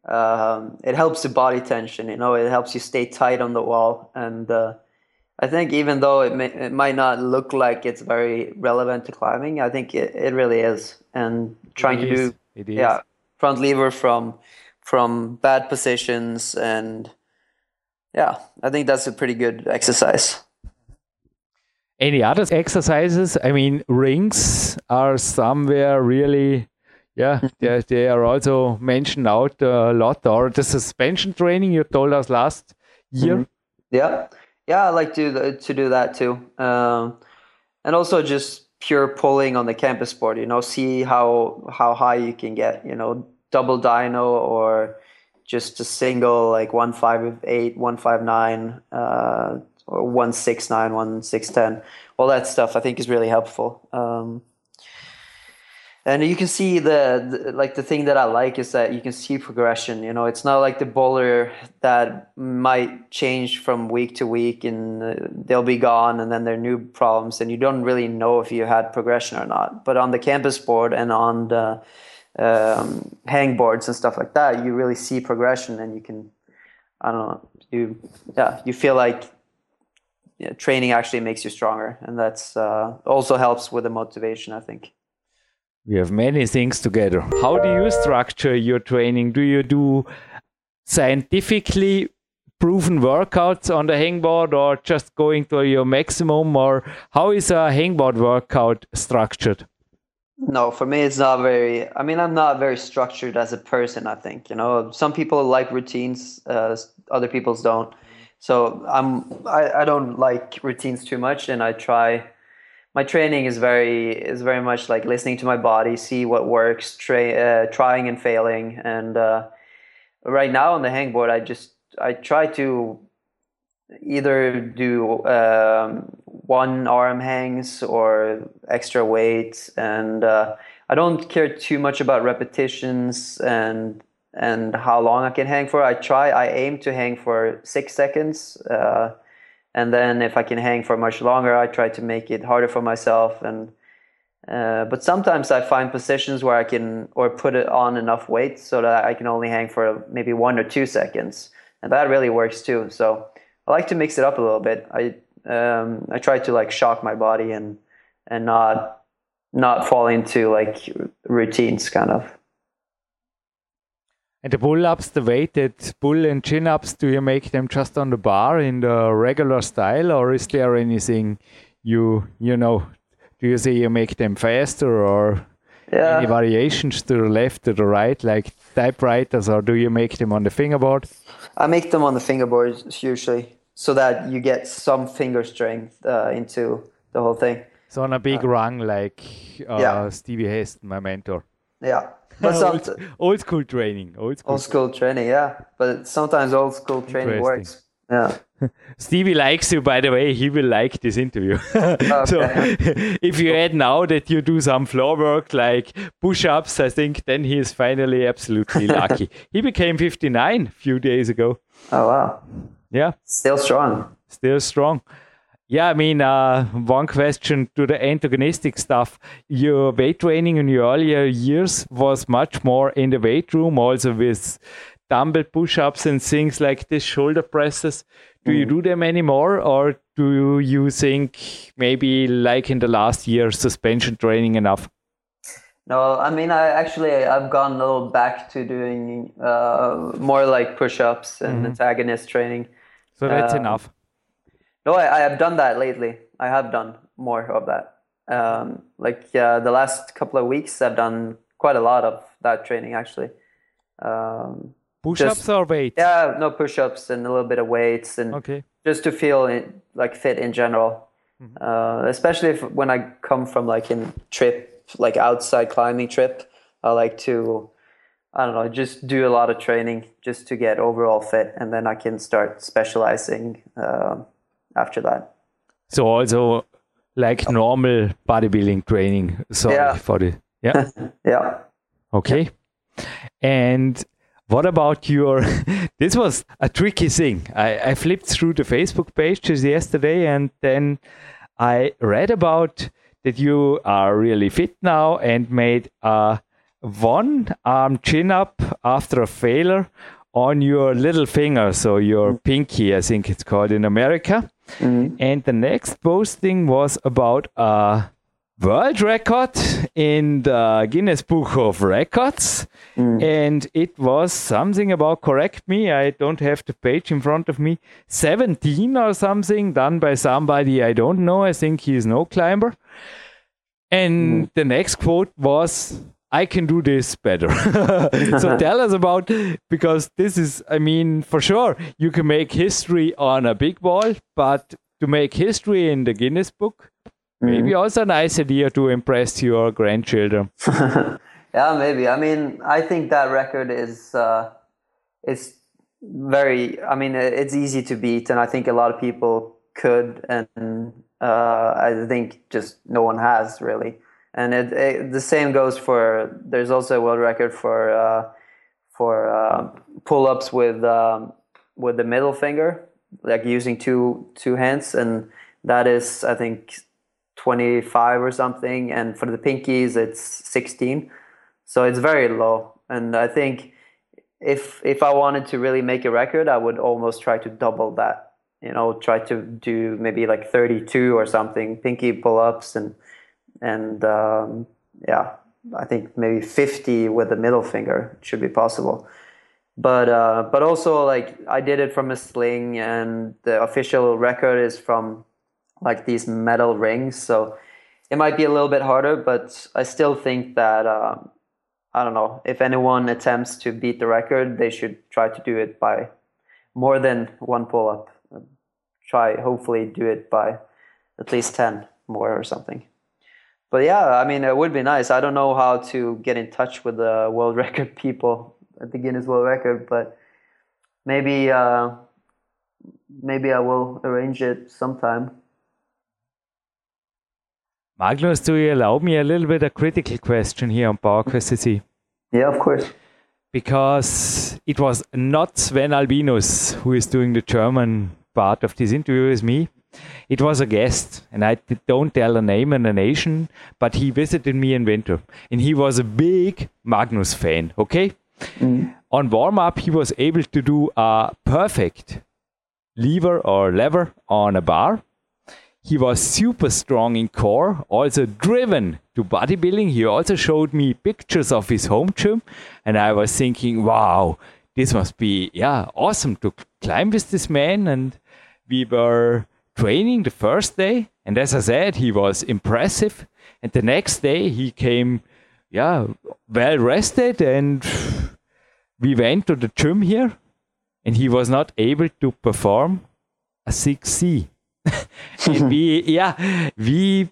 D: um, it helps the body tension. You know, it helps you stay tight on the wall. And uh, I think even though it, may, it might not look like it's very relevant to climbing, I think it, it really is. And trying to do yeah front lever from from bad positions and yeah, I think that's a pretty good exercise.
A: Any other exercises? I mean, rings are somewhere really yeah, they, they are also mentioned out a lot. Or the suspension training you told us last year. Mm-hmm.
D: Yeah, yeah, I like to to do that too, um, and also just pure pulling on the campus board. You know, see how how high you can get. You know, double dyno or just a single like one five eight, one five nine, uh, or one six nine, one six ten. All that stuff I think is really helpful. Um, and you can see the, the, like the thing that I like is that you can see progression. You know, it's not like the boulder that might change from week to week and uh, they'll be gone and then there are new problems and you don't really know if you had progression or not. But on the campus board and on the um, hang boards and stuff like that, you really see progression and you can, I don't know, you yeah, you feel like yeah, training actually makes you stronger and that's uh, also helps with the motivation, I think.
A: We have many things together. How do you structure your training? Do you do scientifically proven workouts on the hangboard or just going to your maximum or how is a hangboard workout structured?
D: No, for me, it's not very. I mean, I'm not very structured as a person. I think you know, some people like routines, uh, other people's don't. So I'm. I, I don't like routines too much, and I try my training is very is very much like listening to my body, see what works, tra- uh, trying and failing. And uh, right now on the hangboard, I just I try to either do um, one arm hangs or extra weight, and uh, I don't care too much about repetitions and and how long I can hang for. I try. I aim to hang for six seconds uh, and then if I can hang for much longer, I try to make it harder for myself. And uh, but sometimes I find positions where I can or put it on enough weight so that I can only hang for maybe one or two seconds, and that really works too. So I like to mix it up a little bit. I um, I try to like shock my body and and not not fall into like routines kind of.
A: And the pull ups, the weighted pull and chin ups, do you make them just on the bar in the regular style, or is there anything you you know? Do you say you make them faster, or yeah. any variations to the left, to the right, like typewriters, or do you make them on the fingerboard?
D: I make them on the fingerboard usually, so that you get some finger strength uh, into the whole thing.
A: So on a big uh, rung like uh, yeah. Stevie Haston, my mentor.
D: Yeah,
A: but old, old, school training. Old school.
D: old school training, yeah. But sometimes old school training works. Yeah.
A: Stevie likes you, by the way. He will like this interview. so, if you add now that you do some floor work like push ups, I think then he is finally absolutely lucky. he became 59 a few days ago.
D: Oh, wow.
A: Yeah.
D: Still strong.
A: Still strong. Yeah, I mean, uh, one question to the antagonistic stuff. Your weight training in your earlier years was much more in the weight room, also with dumbbell push ups and things like this, shoulder presses. Do mm. you do them anymore, or do you think maybe like in the last year, suspension training enough?
D: No, I mean, I actually I've gone a little back to doing uh, more like push ups and mm-hmm. antagonist training.
A: So that's um, enough
D: no, I, I, have done that lately. I have done more of that. Um, like uh, the last couple of weeks, I've done quite a lot of that training actually. Um,
A: push-ups or weights?
D: Yeah, no push-ups and a little bit of weights and
A: okay.
D: just to feel in, like fit in general. Mm-hmm. Uh, especially if when I come from like in trip, like outside climbing trip, I like to, I don't know, just do a lot of training just to get overall fit, and then I can start specializing. Uh, after that.
A: So also like normal bodybuilding training. Sorry yeah. for the yeah.
D: yeah.
A: Okay. And what about your this was a tricky thing. I, I flipped through the Facebook page just yesterday and then I read about that you are really fit now and made a one arm chin up after a failure on your little finger, so your pinky, I think it's called in America. Mm-hmm. And the next posting was about a world record in the Guinness Book of Records. Mm. And it was something about, correct me, I don't have the page in front of me, 17 or something done by somebody I don't know. I think he's no climber. And mm. the next quote was I can do this better. so tell us about because this is, I mean, for sure you can make history on a big ball, but to make history in the Guinness Book, Maybe mm. also a nice idea to impress your grandchildren.
D: yeah, maybe. I mean, I think that record is uh, is very. I mean, it's easy to beat, and I think a lot of people could, and uh, I think just no one has really. And it, it, the same goes for. There's also a world record for uh, for uh, pull-ups with um, with the middle finger, like using two two hands, and that is I think 25 or something, and for the pinkies it's 16. So it's very low, and I think if if I wanted to really make a record, I would almost try to double that. You know, try to do maybe like 32 or something pinky pull-ups, and and um, yeah, I think maybe 50 with the middle finger should be possible. But uh, but also like I did it from a sling, and the official record is from like these metal rings. So it might be a little bit harder, but I still think that um, I don't know if anyone attempts to beat the record, they should try to do it by more than one pull up. Try hopefully do it by at least ten more or something. But yeah, I mean, it would be nice. I don't know how to get in touch with the world record people at the Guinness World Record, but maybe uh, maybe I will arrange it sometime.
A: Magnus, do you allow me a little bit a critical question here on PowerQuest CC?
D: Yeah, of course.
A: Because it was not Sven Albinus who is doing the German part of this interview with me. It was a guest, and I don't tell a name and a nation, but he visited me in winter, and he was a big Magnus fan. Okay, mm. on warm up, he was able to do a perfect lever or lever on a bar, he was super strong in core, also driven to bodybuilding. He also showed me pictures of his home gym, and I was thinking, wow, this must be yeah awesome to climb with this man. And we were training the first day, and as I said, he was impressive. And the next day, he came, yeah, well rested, and we went to the gym here, and he was not able to perform a 6C and we, yeah, we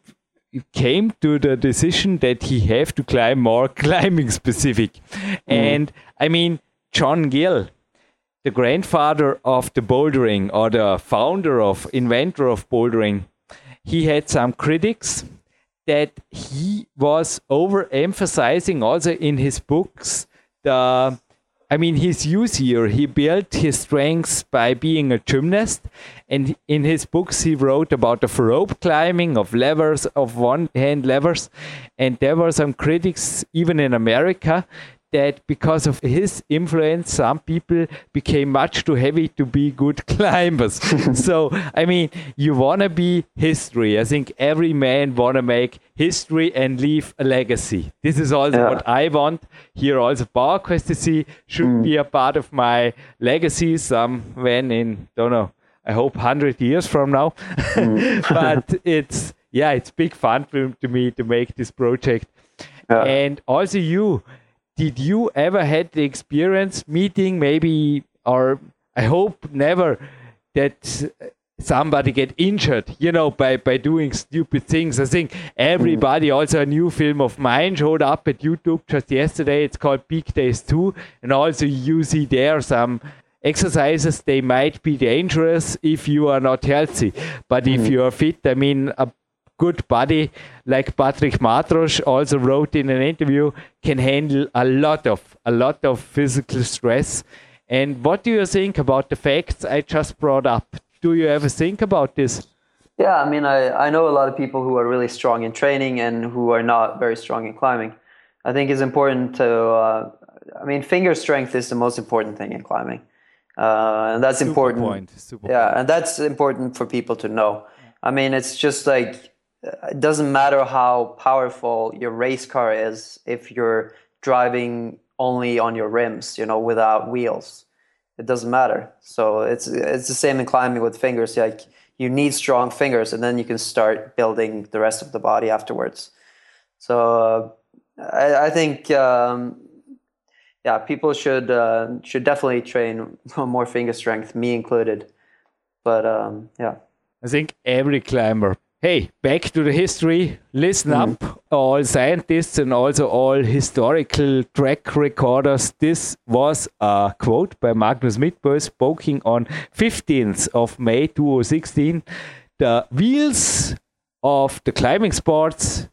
A: came to the decision that he have to climb more climbing specific. Mm. And I mean, John Gill, the grandfather of the bouldering or the founder of inventor of bouldering, he had some critics that he was overemphasizing also in his books the I mean, his use here, he built his strengths by being a gymnast. And in his books, he wrote about the rope climbing, of levers, of one hand levers. And there were some critics, even in America, that because of his influence, some people became much too heavy to be good climbers. so, I mean, you want to be history. I think every man want to make history and leave a legacy. This is also yeah. what I want. Here also PowerQuest CC should mm. be a part of my legacy some when in, don't know, I hope 100 years from now. Mm. but it's, yeah, it's big fun to, to me to make this project. Yeah. And also you, did you ever had the experience meeting maybe or i hope never that somebody get injured you know by by doing stupid things? I think everybody also a new film of mine showed up at youtube just yesterday. It's called peak days 2 and also you see there some exercises they might be dangerous if you are not healthy. But mm. if you are fit i mean a good body, like Patrick Matros also wrote in an interview, can handle a lot of a lot of physical stress. And what do you think about the facts I just brought up? Do you ever think about this?
D: Yeah, I mean, I, I know a lot of people who are really strong in training and who are not very strong in climbing. I think it's important to, uh, I mean, finger strength is the most important thing in climbing. Uh, and that's
A: Super
D: important.
A: Point. Super
D: yeah,
A: point.
D: and that's important for people to know. I mean, it's just like it doesn't matter how powerful your race car is if you're driving only on your rims, you know, without wheels. It doesn't matter. So it's it's the same in climbing with fingers. Like you need strong fingers, and then you can start building the rest of the body afterwards. So uh, I, I, think um, yeah, people should uh, should definitely train more finger strength, me included. But um, yeah.
A: I think every climber hey, back to the history. Listen mm. up, all scientists and also all historical track recorders. This was a quote by Magnus Midtbø speaking on 15th of May 2016. The wheels of the climbing sports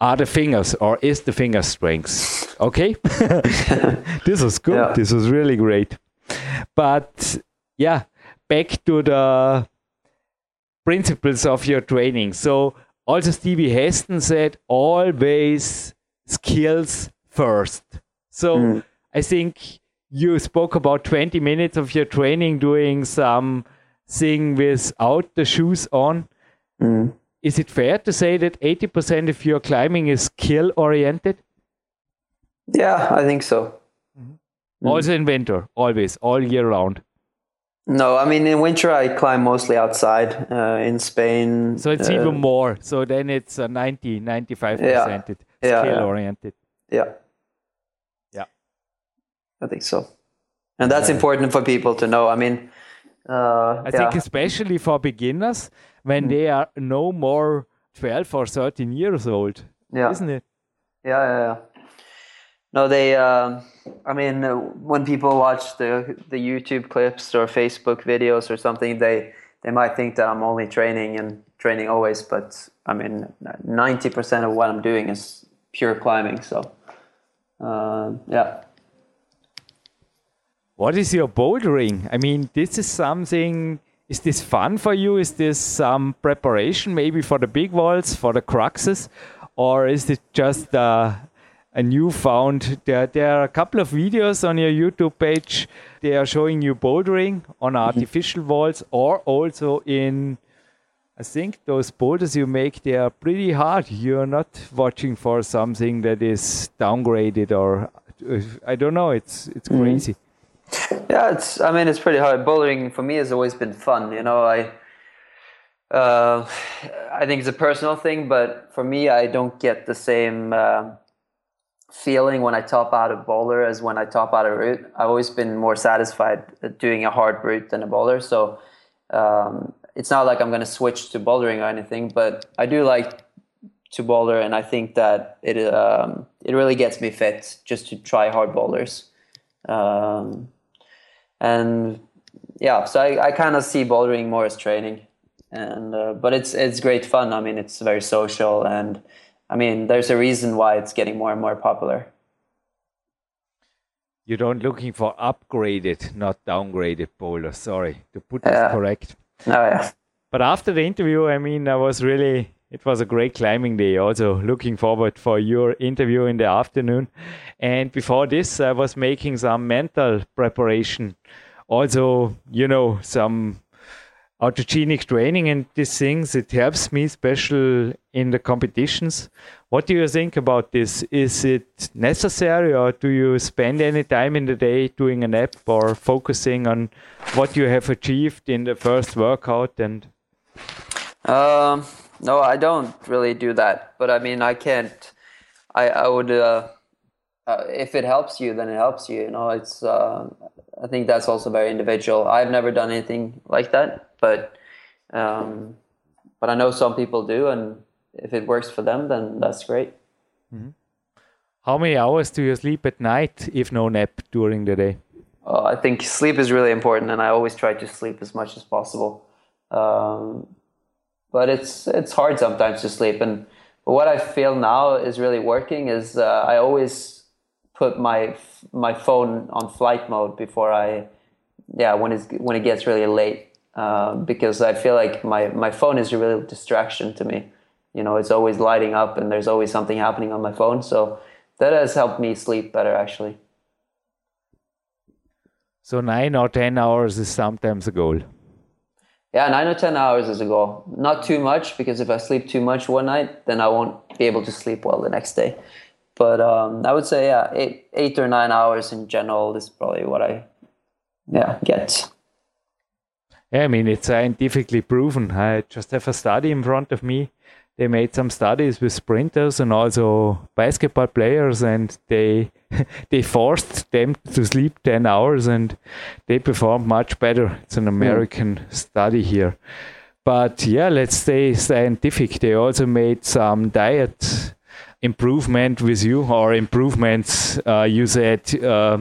A: are the fingers or is the finger strength. Okay? this was good. Yeah. This was really great. But yeah, back to the principles of your training. So also Stevie Haston said always skills first. So mm. I think you spoke about 20 minutes of your training doing some thing without the shoes on. Mm. Is it fair to say that 80% of your climbing is skill oriented?
D: Yeah, I think so.
A: Mm-hmm. Also in winter, always, all year round.
D: No, I mean in winter I climb mostly outside uh, in Spain.
A: So it's uh, even more. So then it's a 90, 95 yeah, percent yeah, skill
D: yeah.
A: oriented.
D: Yeah.
A: Yeah.
D: I think so. And that's important for people to know. I mean, uh,
A: I think especially for beginners when mm. they are no more 12 or 13 years old.
D: Yeah.
A: Isn't it?
D: Yeah, yeah, yeah. No, they. Um, I mean, uh, when people watch the the YouTube clips or Facebook videos or something, they they might think that I'm only training and training always. But I mean, ninety percent of what I'm doing is pure climbing. So, uh, yeah.
A: What is your bouldering? I mean, this is something. Is this fun for you? Is this some preparation maybe for the big walls, for the cruxes, or is it just uh, a newfound. There, there are a couple of videos on your YouTube page. They are showing you bouldering on mm-hmm. artificial walls or also in. I think those boulders you make they are pretty hard. You're not watching for something that is downgraded or I don't know. It's it's mm-hmm. crazy.
D: Yeah, it's. I mean, it's pretty hard. Bouldering for me has always been fun. You know, I. Uh, I think it's a personal thing, but for me, I don't get the same. Uh, feeling when I top out a boulder as when I top out a route. I've always been more satisfied doing a hard route than a boulder. So um, it's not like I'm going to switch to bouldering or anything, but I do like to boulder, and I think that it um, it really gets me fit just to try hard boulders. Um, and yeah, so I, I kind of see bouldering more as training, and uh, but it's it's great fun. I mean, it's very social and I mean, there's a reason why it's getting more and more popular.
A: You don't looking for upgraded, not downgraded boulder. Sorry to put this yeah. correct.
D: Oh yeah.
A: But after the interview, I mean, I was really. It was a great climbing day. Also, looking forward for your interview in the afternoon. And before this, I was making some mental preparation. Also, you know, some autogenic training and these things it helps me special in the competitions. What do you think about this? Is it necessary or do you spend any time in the day doing a nap or focusing on what you have achieved in the first workout and
D: um, no i don't really do that but i mean i can't i i would uh, uh, if it helps you then it helps you you know it's uh, i think that's also very individual i've never done anything like that but um, but I know some people do, and if it works for them, then that's great. Mm-hmm.
A: How many hours do you sleep at night, if no nap during the day?
D: Uh, I think sleep is really important, and I always try to sleep as much as possible. Um, but it's it's hard sometimes to sleep, and but what I feel now is really working is uh, I always put my my phone on flight mode before I yeah when it's when it gets really late um, because I feel like my, my phone is a real distraction to me. You know, it's always lighting up and there's always something happening on my phone. So that has helped me sleep better actually.
A: So nine or 10 hours is sometimes a goal.
D: Yeah, nine or 10 hours is a goal. Not too much because if I sleep too much one night, then I won't be able to sleep well the next day. But um, I would say, yeah, eight, eight or nine hours in general is probably what I yeah, get.
A: Yeah, I mean, it's scientifically proven. I just have a study in front of me. They made some studies with sprinters and also basketball players, and they they forced them to sleep 10 hours and they performed much better. It's an American mm. study here. but yeah, let's stay scientific. They also made some diet improvement with you or improvements uh, you said uh,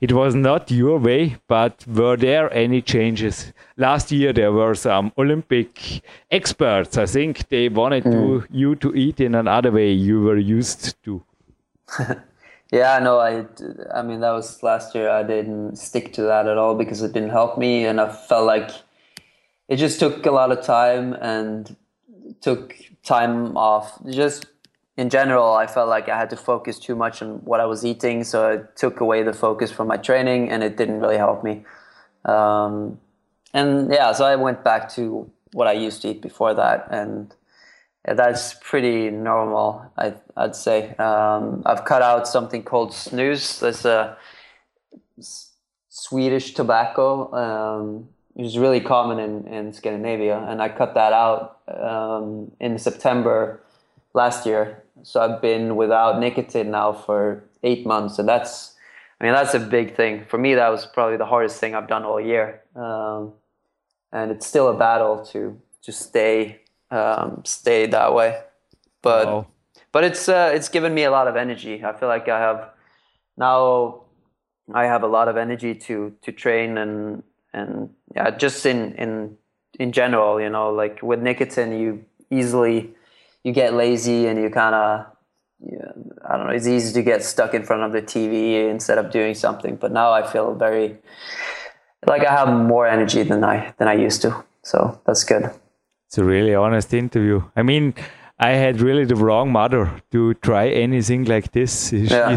A: it was not your way but were there any changes? Last year there were some olympic experts. I think they wanted mm. to, you to eat in another way you were used to.
D: Yeah no i i mean that was last year. I didn't stick to that at all because it didn't help me and i felt like it just took a lot of time and took time off just in general, I felt like I had to focus too much on what I was eating, so it took away the focus from my training, and it didn't really help me. Um, and yeah, so I went back to what I used to eat before that, and that's pretty normal, I, would say. Um, I've cut out something called snus. That's a Swedish tobacco. Um, which is really common in, in Scandinavia, and I cut that out um, in September last year so I've been without nicotine now for eight months, and that's, I mean, that's a big thing for me. That was probably the hardest thing I've done all year, um, and it's still a battle to to stay um, stay that way. But wow. but it's uh, it's given me a lot of energy. I feel like I have now I have a lot of energy to to train and and yeah, just in in in general, you know, like with nicotine, you easily you get lazy and you kind of yeah, I don't know. It's easy to get stuck in front of the TV instead of doing something. But now I feel very like I have more energy than I than I used to. So that's good.
A: It's a really honest interview. I mean, I had really the wrong mother to try anything like this. Yeah.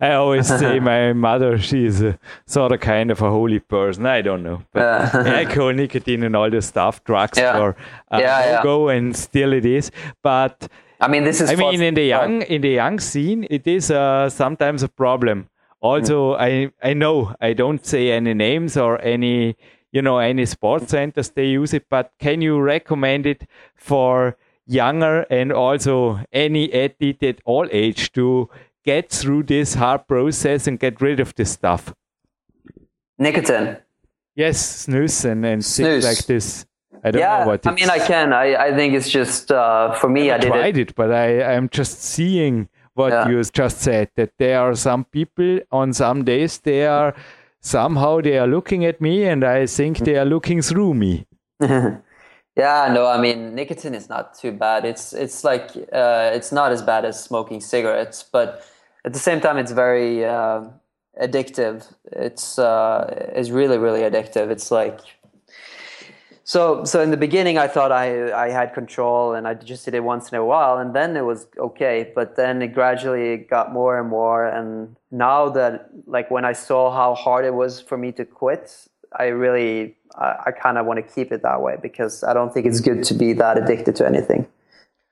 A: I always say my mother, she's a sort of kind of a holy person. I don't know. But yeah. alcohol, nicotine, and all the stuff, drugs yeah. for uh, yeah, go, and still it is. But
D: I mean, this is.
A: I mean, in the young in the young scene, it is uh, sometimes a problem. Also, mm. I I know I don't say any names or any you know any sports centers they use it, but can you recommend it for younger and also any athlete at all age to get through this hard process and get rid of this stuff?
D: Nicotine.
A: Yes, snus and, and things like this.
D: I don't yeah, know what. I mean, I can. I, I think it's just uh, for me. I, I
A: tried it. it. but I I'm just seeing what yeah. you just said. That there are some people on some days they are somehow they are looking at me, and I think they are looking through me.
D: Yeah, no, I mean nicotine is not too bad. It's it's like uh, it's not as bad as smoking cigarettes, but at the same time, it's very uh, addictive. It's uh, it's really really addictive. It's like so so in the beginning, I thought I I had control and I just did it once in a while, and then it was okay. But then it gradually got more and more, and now that like when I saw how hard it was for me to quit, I really I, I kind of want to keep it that way because I don't think it's good to be that addicted to anything.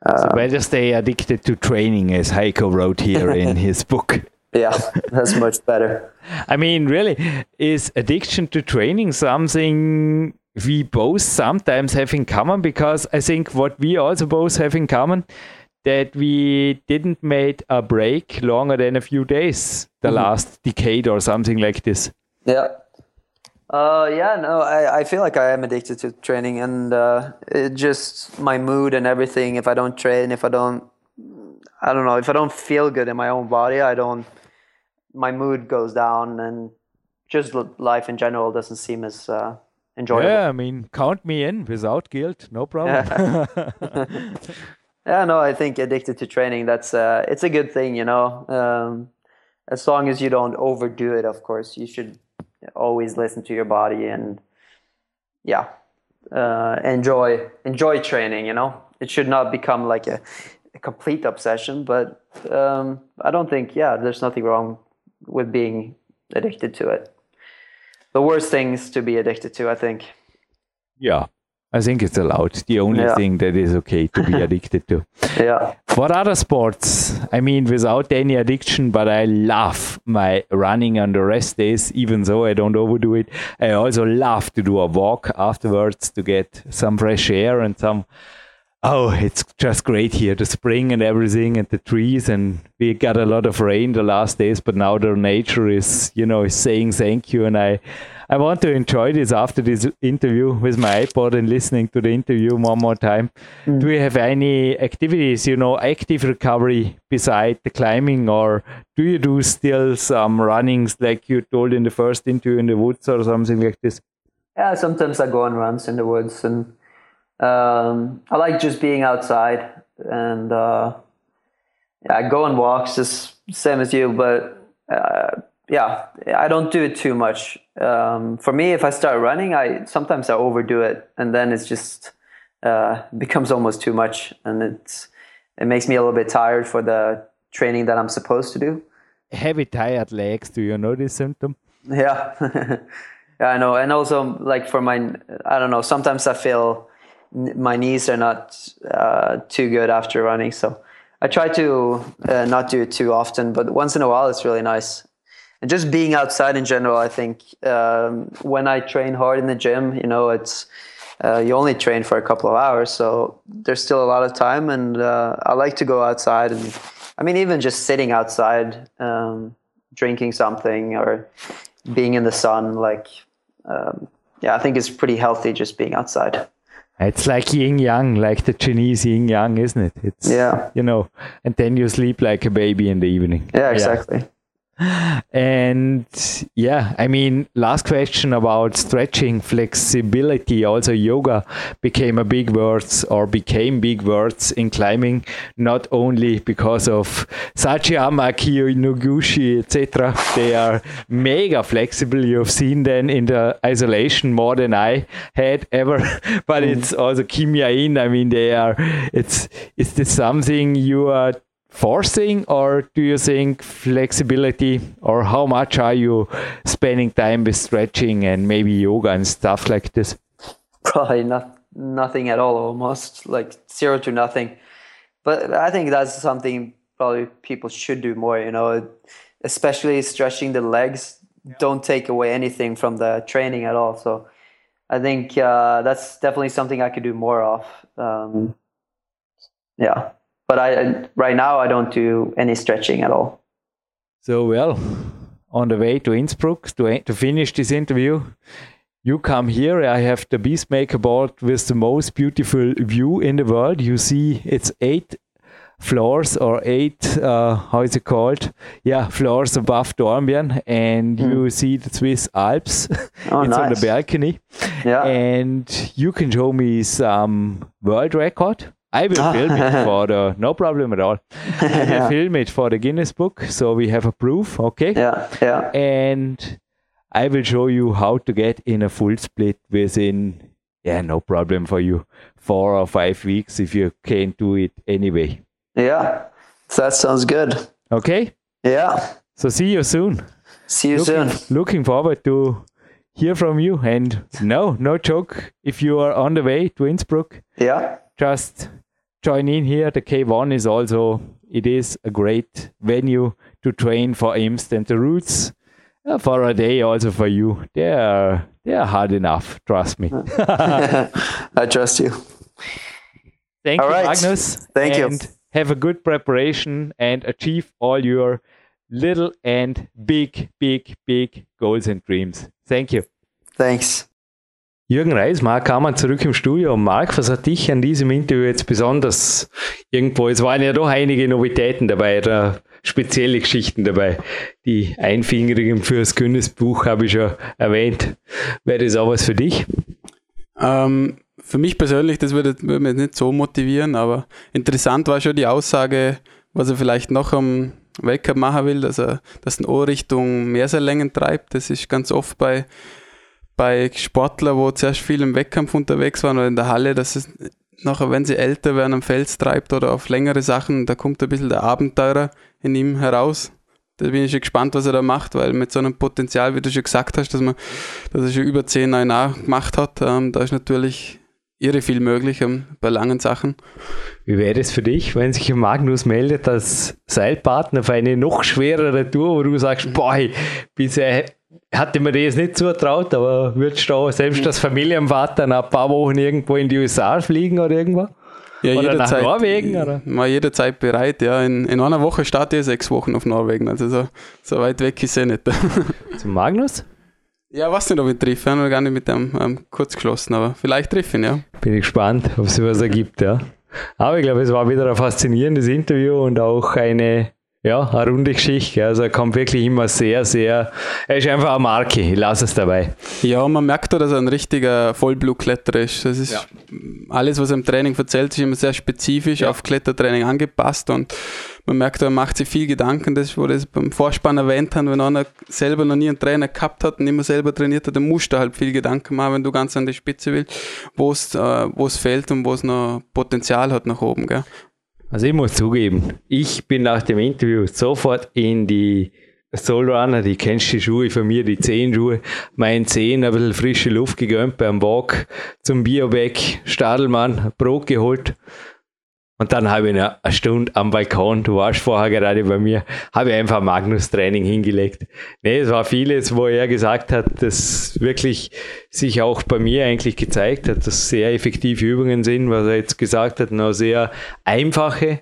A: so um, better stay addicted to training, as Heiko wrote here in his book.
D: Yeah, that's much better.
A: I mean, really, is addiction to training something we both sometimes have in common? Because I think what we also both have in common that we didn't make a break longer than a few days the mm -hmm. last decade or something like this.
D: Yeah, uh, yeah, no, I, I feel like I am addicted to training and uh, it just my mood and everything. If I don't train, if I don't, I don't know, if I don't feel good in my own body, I don't, my mood goes down and just life in general doesn't seem as uh, enjoyable.
A: Yeah, I mean, count me in without guilt, no problem.
D: Yeah, yeah no, I think addicted to training, that's, uh, it's a good thing, you know. Um, as long as you don't overdo it, of course, you should always listen to your body and yeah uh, enjoy enjoy training you know? It should not become like a, a complete obsession but um, i don't think yeah there's nothing wrong with being addicted to it. The worst things to be addicted to i think.
A: Yeah I think it's allowed. The only yeah. thing that is okay to be addicted to.
D: Yeah.
A: For other sports, I mean, without any addiction, but I love my running on the rest days, even though I don't overdo it. I also love to do a walk afterwards to get some fresh air and some oh, it's just great here, the spring and everything, and the trees, and we got a lot of rain the last days, but now the nature is, you know, is saying thank you, and I, I want to enjoy this after this interview with my iPod and listening to the interview one more time. Mm. Do you have any activities, you know, active recovery beside the climbing, or do you do still some runnings like you told in the first interview in the woods or something like this?
D: Yeah, sometimes I go on runs in the woods and um, I like just being outside and uh, yeah, I go on walks, just same as you. But uh, yeah, I don't do it too much. Um, for me, if I start running, I sometimes I overdo it, and then it's just uh, becomes almost too much, and it's it makes me a little bit tired for the training that I'm supposed to do.
A: Heavy tired legs. Do you know this symptom?
D: Yeah, yeah, I know, and also like for my, I don't know. Sometimes I feel my knees are not uh, too good after running. So I try to uh, not do it too often, but once in a while it's really nice. And just being outside in general, I think um, when I train hard in the gym, you know, it's uh, you only train for a couple of hours, so there's still a lot of time, and uh, I like to go outside. And I mean, even just sitting outside, um, drinking something or being in the sun, like um, yeah, I think it's pretty healthy just being outside.
A: It's like yin yang, like the Chinese yin yang, isn't it? It's
D: yeah,
A: you know, and then you sleep like a baby in the evening.
D: Yeah, exactly. Yeah
A: and yeah, I mean, last question about stretching, flexibility. Also, yoga became a big words or became big words in climbing, not only because of Sachiyama, Akiyo Noguchi, etc. They are mega flexible. You've seen them in the isolation more than I had ever, but mm. it's also Kim In. I mean, they are. It's is this something you are forcing or do you think flexibility or how much are you spending time with stretching and maybe yoga and stuff like this?
D: Probably not nothing at all almost like zero to nothing. But i think that's something probably people should do more you know especially stretching the legs. Yeah. don't take away anything from the training at all. So i think uh, that's definitely something i could do more of um, yeah but I right now I don't do any stretching at all.
A: So well, on the way to Innsbruck to to finish this interview, you come here. I have the Beastmaker board with the most beautiful view in the world. You see, it's eight floors or eight uh, how is it called yeah floors above Dornbirn and mm. you see the Swiss Alps oh, it's nice. on the balcony yeah and you can show me some world record I will ah. film it for the no problem at all. I will yeah. film it for the Guinness Book, so we have a proof. Okay.
D: Yeah, yeah.
A: And I will show you how to get in a full split within yeah no problem for you four or five weeks if you can't do it anyway.
D: Yeah, that sounds good.
A: Okay.
D: Yeah.
A: So see you soon.
D: See you
A: looking,
D: soon.
A: Looking forward to hear from you. And no, no joke. If you are on the way to Innsbruck,
D: yeah,
A: just join in here. The K1 is also it is a great venue to train for IMST and the roots uh, for a day also for you. They are they are hard enough. Trust me.
D: I trust you.
A: Thank all you, right. Magnus.
D: Thank you.
A: Have a good preparation and achieve all your little and big, big, big goals and dreams. Thank you.
D: Thanks.
A: Jürgen Reis, Marc Hamann zurück im Studio. Marc, was hat dich an diesem Interview jetzt besonders irgendwo? Es waren ja doch einige Novitäten dabei, da spezielle Geschichten dabei. Die Einfingerigen fürs Guinness-Buch habe ich ja erwähnt. Wäre das auch was für dich?
C: Ähm, für mich persönlich, das würde, würde mich nicht so motivieren, aber interessant war schon die Aussage, was er vielleicht noch am Weltcup machen will, dass er das Ohr Richtung Meerseillängen treibt. Das ist ganz oft bei bei Sportlern, wo zuerst viel im Wettkampf unterwegs waren oder in der Halle, dass es nachher, wenn sie älter werden, am Fels treibt oder auf längere Sachen, da kommt ein bisschen der Abenteurer in ihm heraus. Da bin ich schon gespannt, was er da macht, weil mit so einem Potenzial, wie du schon gesagt hast, dass man, dass er schon über 10 ANA gemacht hat, ähm, da ist natürlich irre viel möglich ähm, bei langen Sachen.
A: Wie wäre es für dich, wenn sich Magnus meldet als Seilpartner für eine noch schwerere Tour, wo du sagst, boah, bisher hatte mir das nicht zutraut, aber würdest du selbst als Familienvater nach ein paar Wochen irgendwo in die USA fliegen oder irgendwo?
C: Ja, oder jederzeit, nach Norwegen? Oder? Mal jederzeit bereit, ja. In, in einer Woche starte ich sechs Wochen auf Norwegen, also so, so weit weg ist er nicht.
A: Zum Magnus?
C: Ja, weiß nicht, ob ich treffe. Ich habe noch gar nicht mit dem ähm, kurz geschlossen, aber vielleicht treffe ich ihn, ja.
A: Bin ich gespannt, ob es was ergibt, ja. Aber ich glaube, es war wieder ein faszinierendes Interview und auch eine ja, eine runde Geschichte. Also er kommt wirklich immer sehr, sehr. Er ist einfach eine Marke. Ich lasse es dabei.
C: Ja, man merkt auch, dass er ein richtiger Vollblutkletterer ist. Das ist ja. alles, was er im Training erzählt, ist immer sehr spezifisch ja. auf Klettertraining angepasst und man merkt, er macht sich viel Gedanken. Das, wo das beim Vorspann erwähnt haben, wenn einer selber noch nie einen Trainer gehabt hat und immer selber trainiert hat, dann musst du halt viel Gedanken machen, wenn du ganz an die Spitze willst, wo es äh, fehlt und wo es noch Potenzial hat nach oben. Gell?
A: Also ich muss zugeben, ich bin nach dem Interview sofort in die Soul Runner, die kennst die Schuhe von mir, die Zehenschuhe, meinen Zehen ein bisschen frische Luft gegönnt beim Walk zum Bioback, Stadelmann, Brot geholt und dann habe ich eine, Stunde am Balkon, du warst vorher gerade bei mir, habe ich einfach Magnus-Training hingelegt. Nee, es war vieles, wo er gesagt hat, dass wirklich sich auch bei mir eigentlich gezeigt hat, dass sehr effektive Übungen sind, was er jetzt gesagt hat, noch sehr einfache,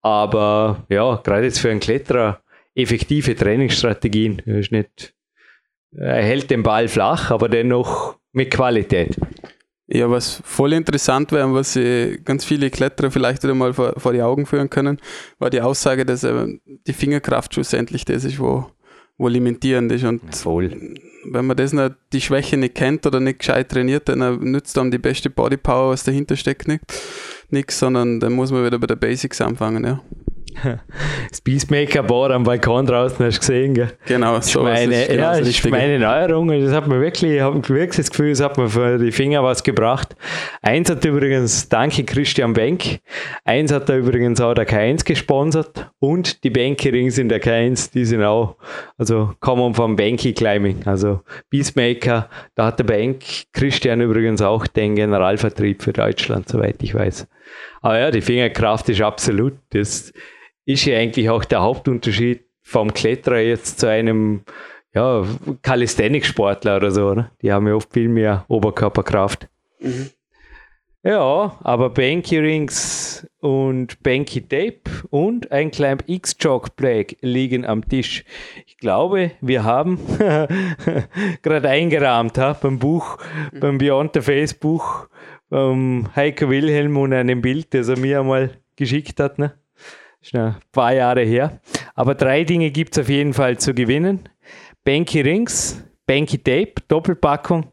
A: aber ja, gerade jetzt für einen Kletterer effektive Trainingsstrategien. Er hält den Ball flach, aber dennoch mit Qualität.
C: Ja, was voll interessant wäre und was sie ganz viele Kletterer vielleicht wieder mal vor, vor die Augen führen können, war die Aussage, dass äh, die Fingerkraft schlussendlich das ist, wo, wo limitierend ist. Und voll. wenn man das nicht, die Schwäche nicht kennt oder nicht gescheit trainiert, dann nützt dann die beste Bodypower, was dahinter steckt, nichts, sondern dann muss man wieder bei der Basics anfangen, ja.
A: das Peacemaker-Bar am Balkon draußen, hast du gesehen, gell?
C: Genau,
A: so meine, ist genau Ja, das ist meine Neuerung. Das hat mir wirklich, ich habe wirklich das Gefühl, es hat mir für die Finger was gebracht. Eins hat übrigens, danke Christian Benk, eins hat da übrigens auch der K1 gesponsert und die Bankerings in der K1, die sind auch, also kommen vom Banky Climbing, also Peacemaker, da hat der Bank Christian übrigens auch den Generalvertrieb für Deutschland, soweit ich weiß. Aber ja, die Fingerkraft ist absolut, das ist ja eigentlich auch der Hauptunterschied vom Kletterer jetzt zu einem ja, Calisthenics-Sportler oder so. Oder? Die haben ja oft viel mehr Oberkörperkraft. Mhm. Ja, aber Banky Rings und Banky Tape und ein Climb X-Jog Black liegen am Tisch. Ich glaube, wir haben gerade eingerahmt ha, beim Buch, mhm. beim Beyond the Face Buch, beim Heiko Wilhelm und einem Bild, das er mir einmal geschickt hat. Ne? Schon ein paar Jahre her. Aber drei Dinge gibt es auf jeden Fall zu gewinnen. Banky Rings, Banky Tape, Doppelpackung.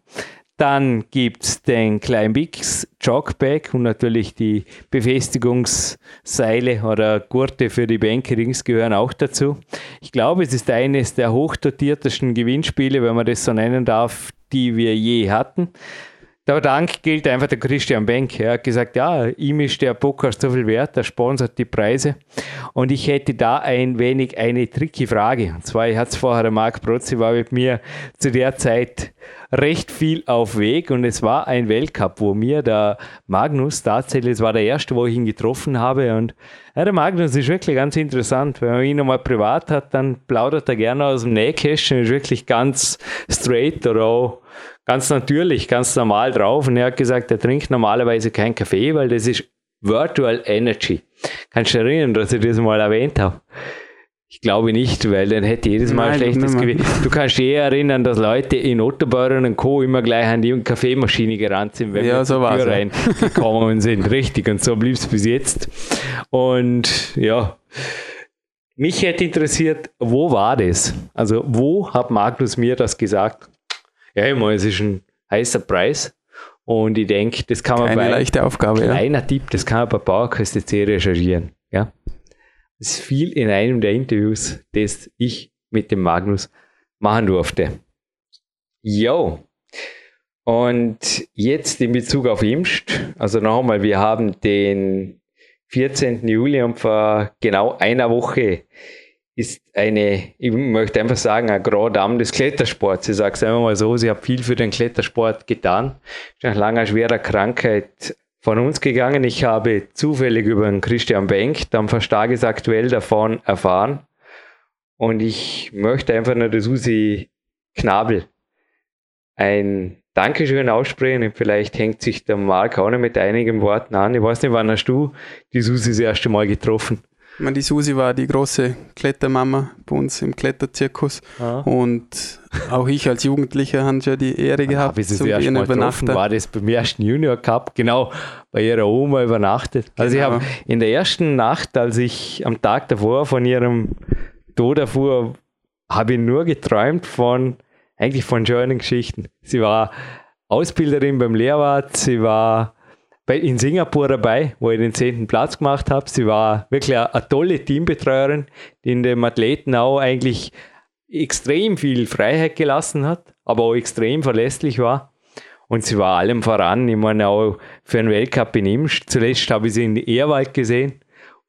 A: Dann gibt es den Climbix Jogbag und natürlich die Befestigungsseile oder Gurte für die Banky Rings gehören auch dazu. Ich glaube, es ist eines der hochdotiertesten Gewinnspiele, wenn man das so nennen darf, die wir je hatten. Der Dank gilt einfach der Christian Benk. Er hat gesagt, ja, ihm ist der Podcast so viel wert, er sponsert die Preise. Und ich hätte da ein wenig eine tricky Frage. Und zwar, ich hatte es vorher, der Marc Protzi war mit mir zu der Zeit recht viel auf Weg und es war ein Weltcup, wo mir der Magnus tatsächlich, es war der erste, wo ich ihn getroffen habe und ja, der Magnus ist wirklich ganz interessant. Wenn man ihn nochmal privat hat, dann plaudert er gerne aus dem Nähkästchen, ist wirklich ganz straight oder auch ganz natürlich, ganz normal drauf. Und er hat gesagt, er trinkt normalerweise keinen Kaffee, weil das ist Virtual Energy. Kannst du dich erinnern, dass ich das mal erwähnt habe? Ich glaube nicht, weil dann hätte jedes Mal Nein, ein schlechtes Gewicht. Du kannst dich eher erinnern, dass Leute in Otterbeuren und Co. immer gleich an die Kaffeemaschine gerannt sind, wenn
C: ja, wir so Tür
A: reingekommen sind. Richtig, und so blieb es bis jetzt. Und ja, mich hätte interessiert, wo war das? Also, wo hat Magnus mir das gesagt? Ja, ich meine, es ist ein heißer Preis. Und ich denke, das kann man
C: Keine bei leichte Aufgabe,
A: kleiner ja. Tipp, das kann man bei PowerQuest C recherchieren. Ja. Das ist viel in einem der Interviews, das ich mit dem Magnus machen durfte. Jo. Und jetzt in Bezug auf Imst, also nochmal, wir haben den 14. Juli und vor genau einer Woche ist eine, ich möchte einfach sagen, ein Grand Dame des Klettersports. Ich sage es einfach mal so, sie hat viel für den Klettersport getan. Ist nach langer, schwerer Krankheit von uns gegangen. Ich habe zufällig über den Christian Benk, dann fast tagesaktuell davon erfahren. Und ich möchte einfach nur, dass Susi Knabel ein Dankeschön aussprechen. Vielleicht hängt sich der Marc auch noch mit einigen Worten an. Ich weiß nicht, wann hast du die Susi das erste Mal getroffen?
C: Die Susi war die große Klettermama bei uns im Kletterzirkus. Ah. Und auch ich als Jugendlicher habe ja die Ehre gehabt,
A: habe ich das erste Mal getroffen, war das beim ersten Junior Cup, genau, bei ihrer Oma übernachtet. Also genau. ich habe in der ersten Nacht, als ich am Tag davor von ihrem Tod erfuhr, habe ich nur geträumt von, eigentlich von schönen Geschichten. Sie war Ausbilderin beim Lehrwart, sie war bei, in Singapur dabei, wo ich den zehnten Platz gemacht habe. Sie war wirklich eine, eine tolle Teambetreuerin, die in dem Athleten auch eigentlich extrem viel Freiheit gelassen hat, aber auch extrem verlässlich war. Und sie war allem voran, ich meine auch für einen Weltcup in Imst. Zuletzt habe ich sie in Ehrwald gesehen,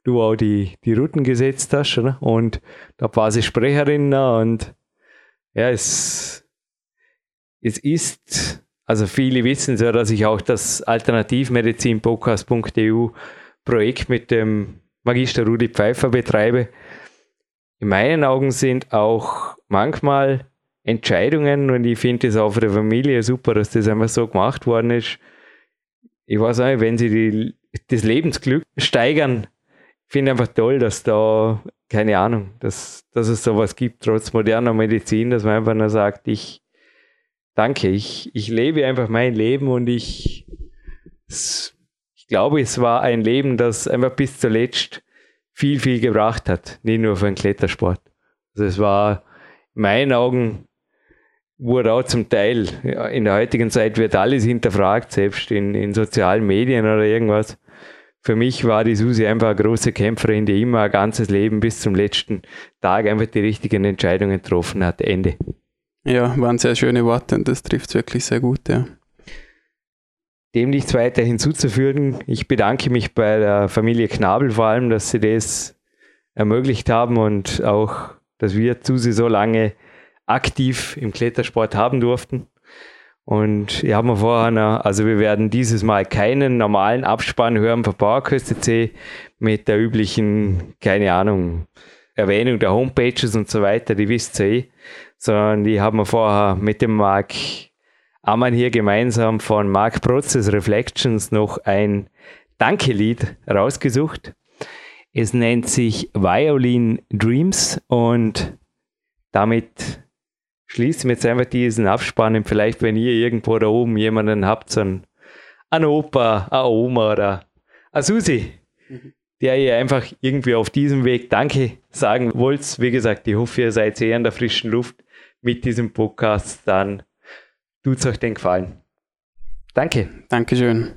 A: du auch die, die Routen gesetzt hast, oder? Und da war sie Sprecherin und ja, es, es ist also viele wissen ja, dass ich auch das Alternativmedizin-Podcast.eu Projekt mit dem Magister Rudi Pfeiffer betreibe. In meinen Augen sind auch manchmal Entscheidungen, und ich finde es auch für die Familie super, dass das einfach so gemacht worden ist. Ich weiß auch nicht, wenn sie die, das Lebensglück steigern, finde einfach toll, dass da, keine Ahnung, dass, dass es sowas gibt, trotz moderner Medizin, dass man einfach nur sagt, ich danke. Ich, ich lebe einfach mein Leben und ich, ich glaube, es war ein Leben, das einfach bis zuletzt viel, viel gebracht hat. Nicht nur für den Klettersport. Also es war in meinen Augen wurde auch zum Teil, in der heutigen Zeit wird alles hinterfragt, selbst in, in sozialen Medien oder irgendwas. Für mich war die Susi einfach eine große Kämpferin, die immer ein ganzes Leben bis zum letzten Tag einfach die richtigen Entscheidungen getroffen hat. Ende.
C: Ja, waren sehr schöne Worte und das trifft es wirklich sehr gut, ja.
A: Dem nichts weiter hinzuzufügen. Ich bedanke mich bei der Familie Knabel vor allem, dass sie das ermöglicht haben und auch, dass wir zu sie so lange aktiv im Klettersport haben durften. Und ich habe mir vorher noch, also wir werden dieses Mal keinen normalen Abspann hören von PowerQuest C mit der üblichen, keine Ahnung, Erwähnung der Homepages und so weiter, die wisst ihr eh, sondern die haben wir vorher mit dem Marc Ammann hier gemeinsam von Marc Prozess Reflections noch ein Danke-Lied rausgesucht. Es nennt sich Violin Dreams und damit schließen wir jetzt einfach diesen Abspann. Und vielleicht, wenn ihr irgendwo da oben jemanden habt, so einen Opa, eine Oma oder eine Susi, der ihr einfach irgendwie auf diesem Weg Danke sagen wollt. Wie gesagt, ich hoffe, ihr seid sehr in der frischen Luft mit diesem Podcast, dann tut es euch den Gefallen. Danke.
C: Dankeschön.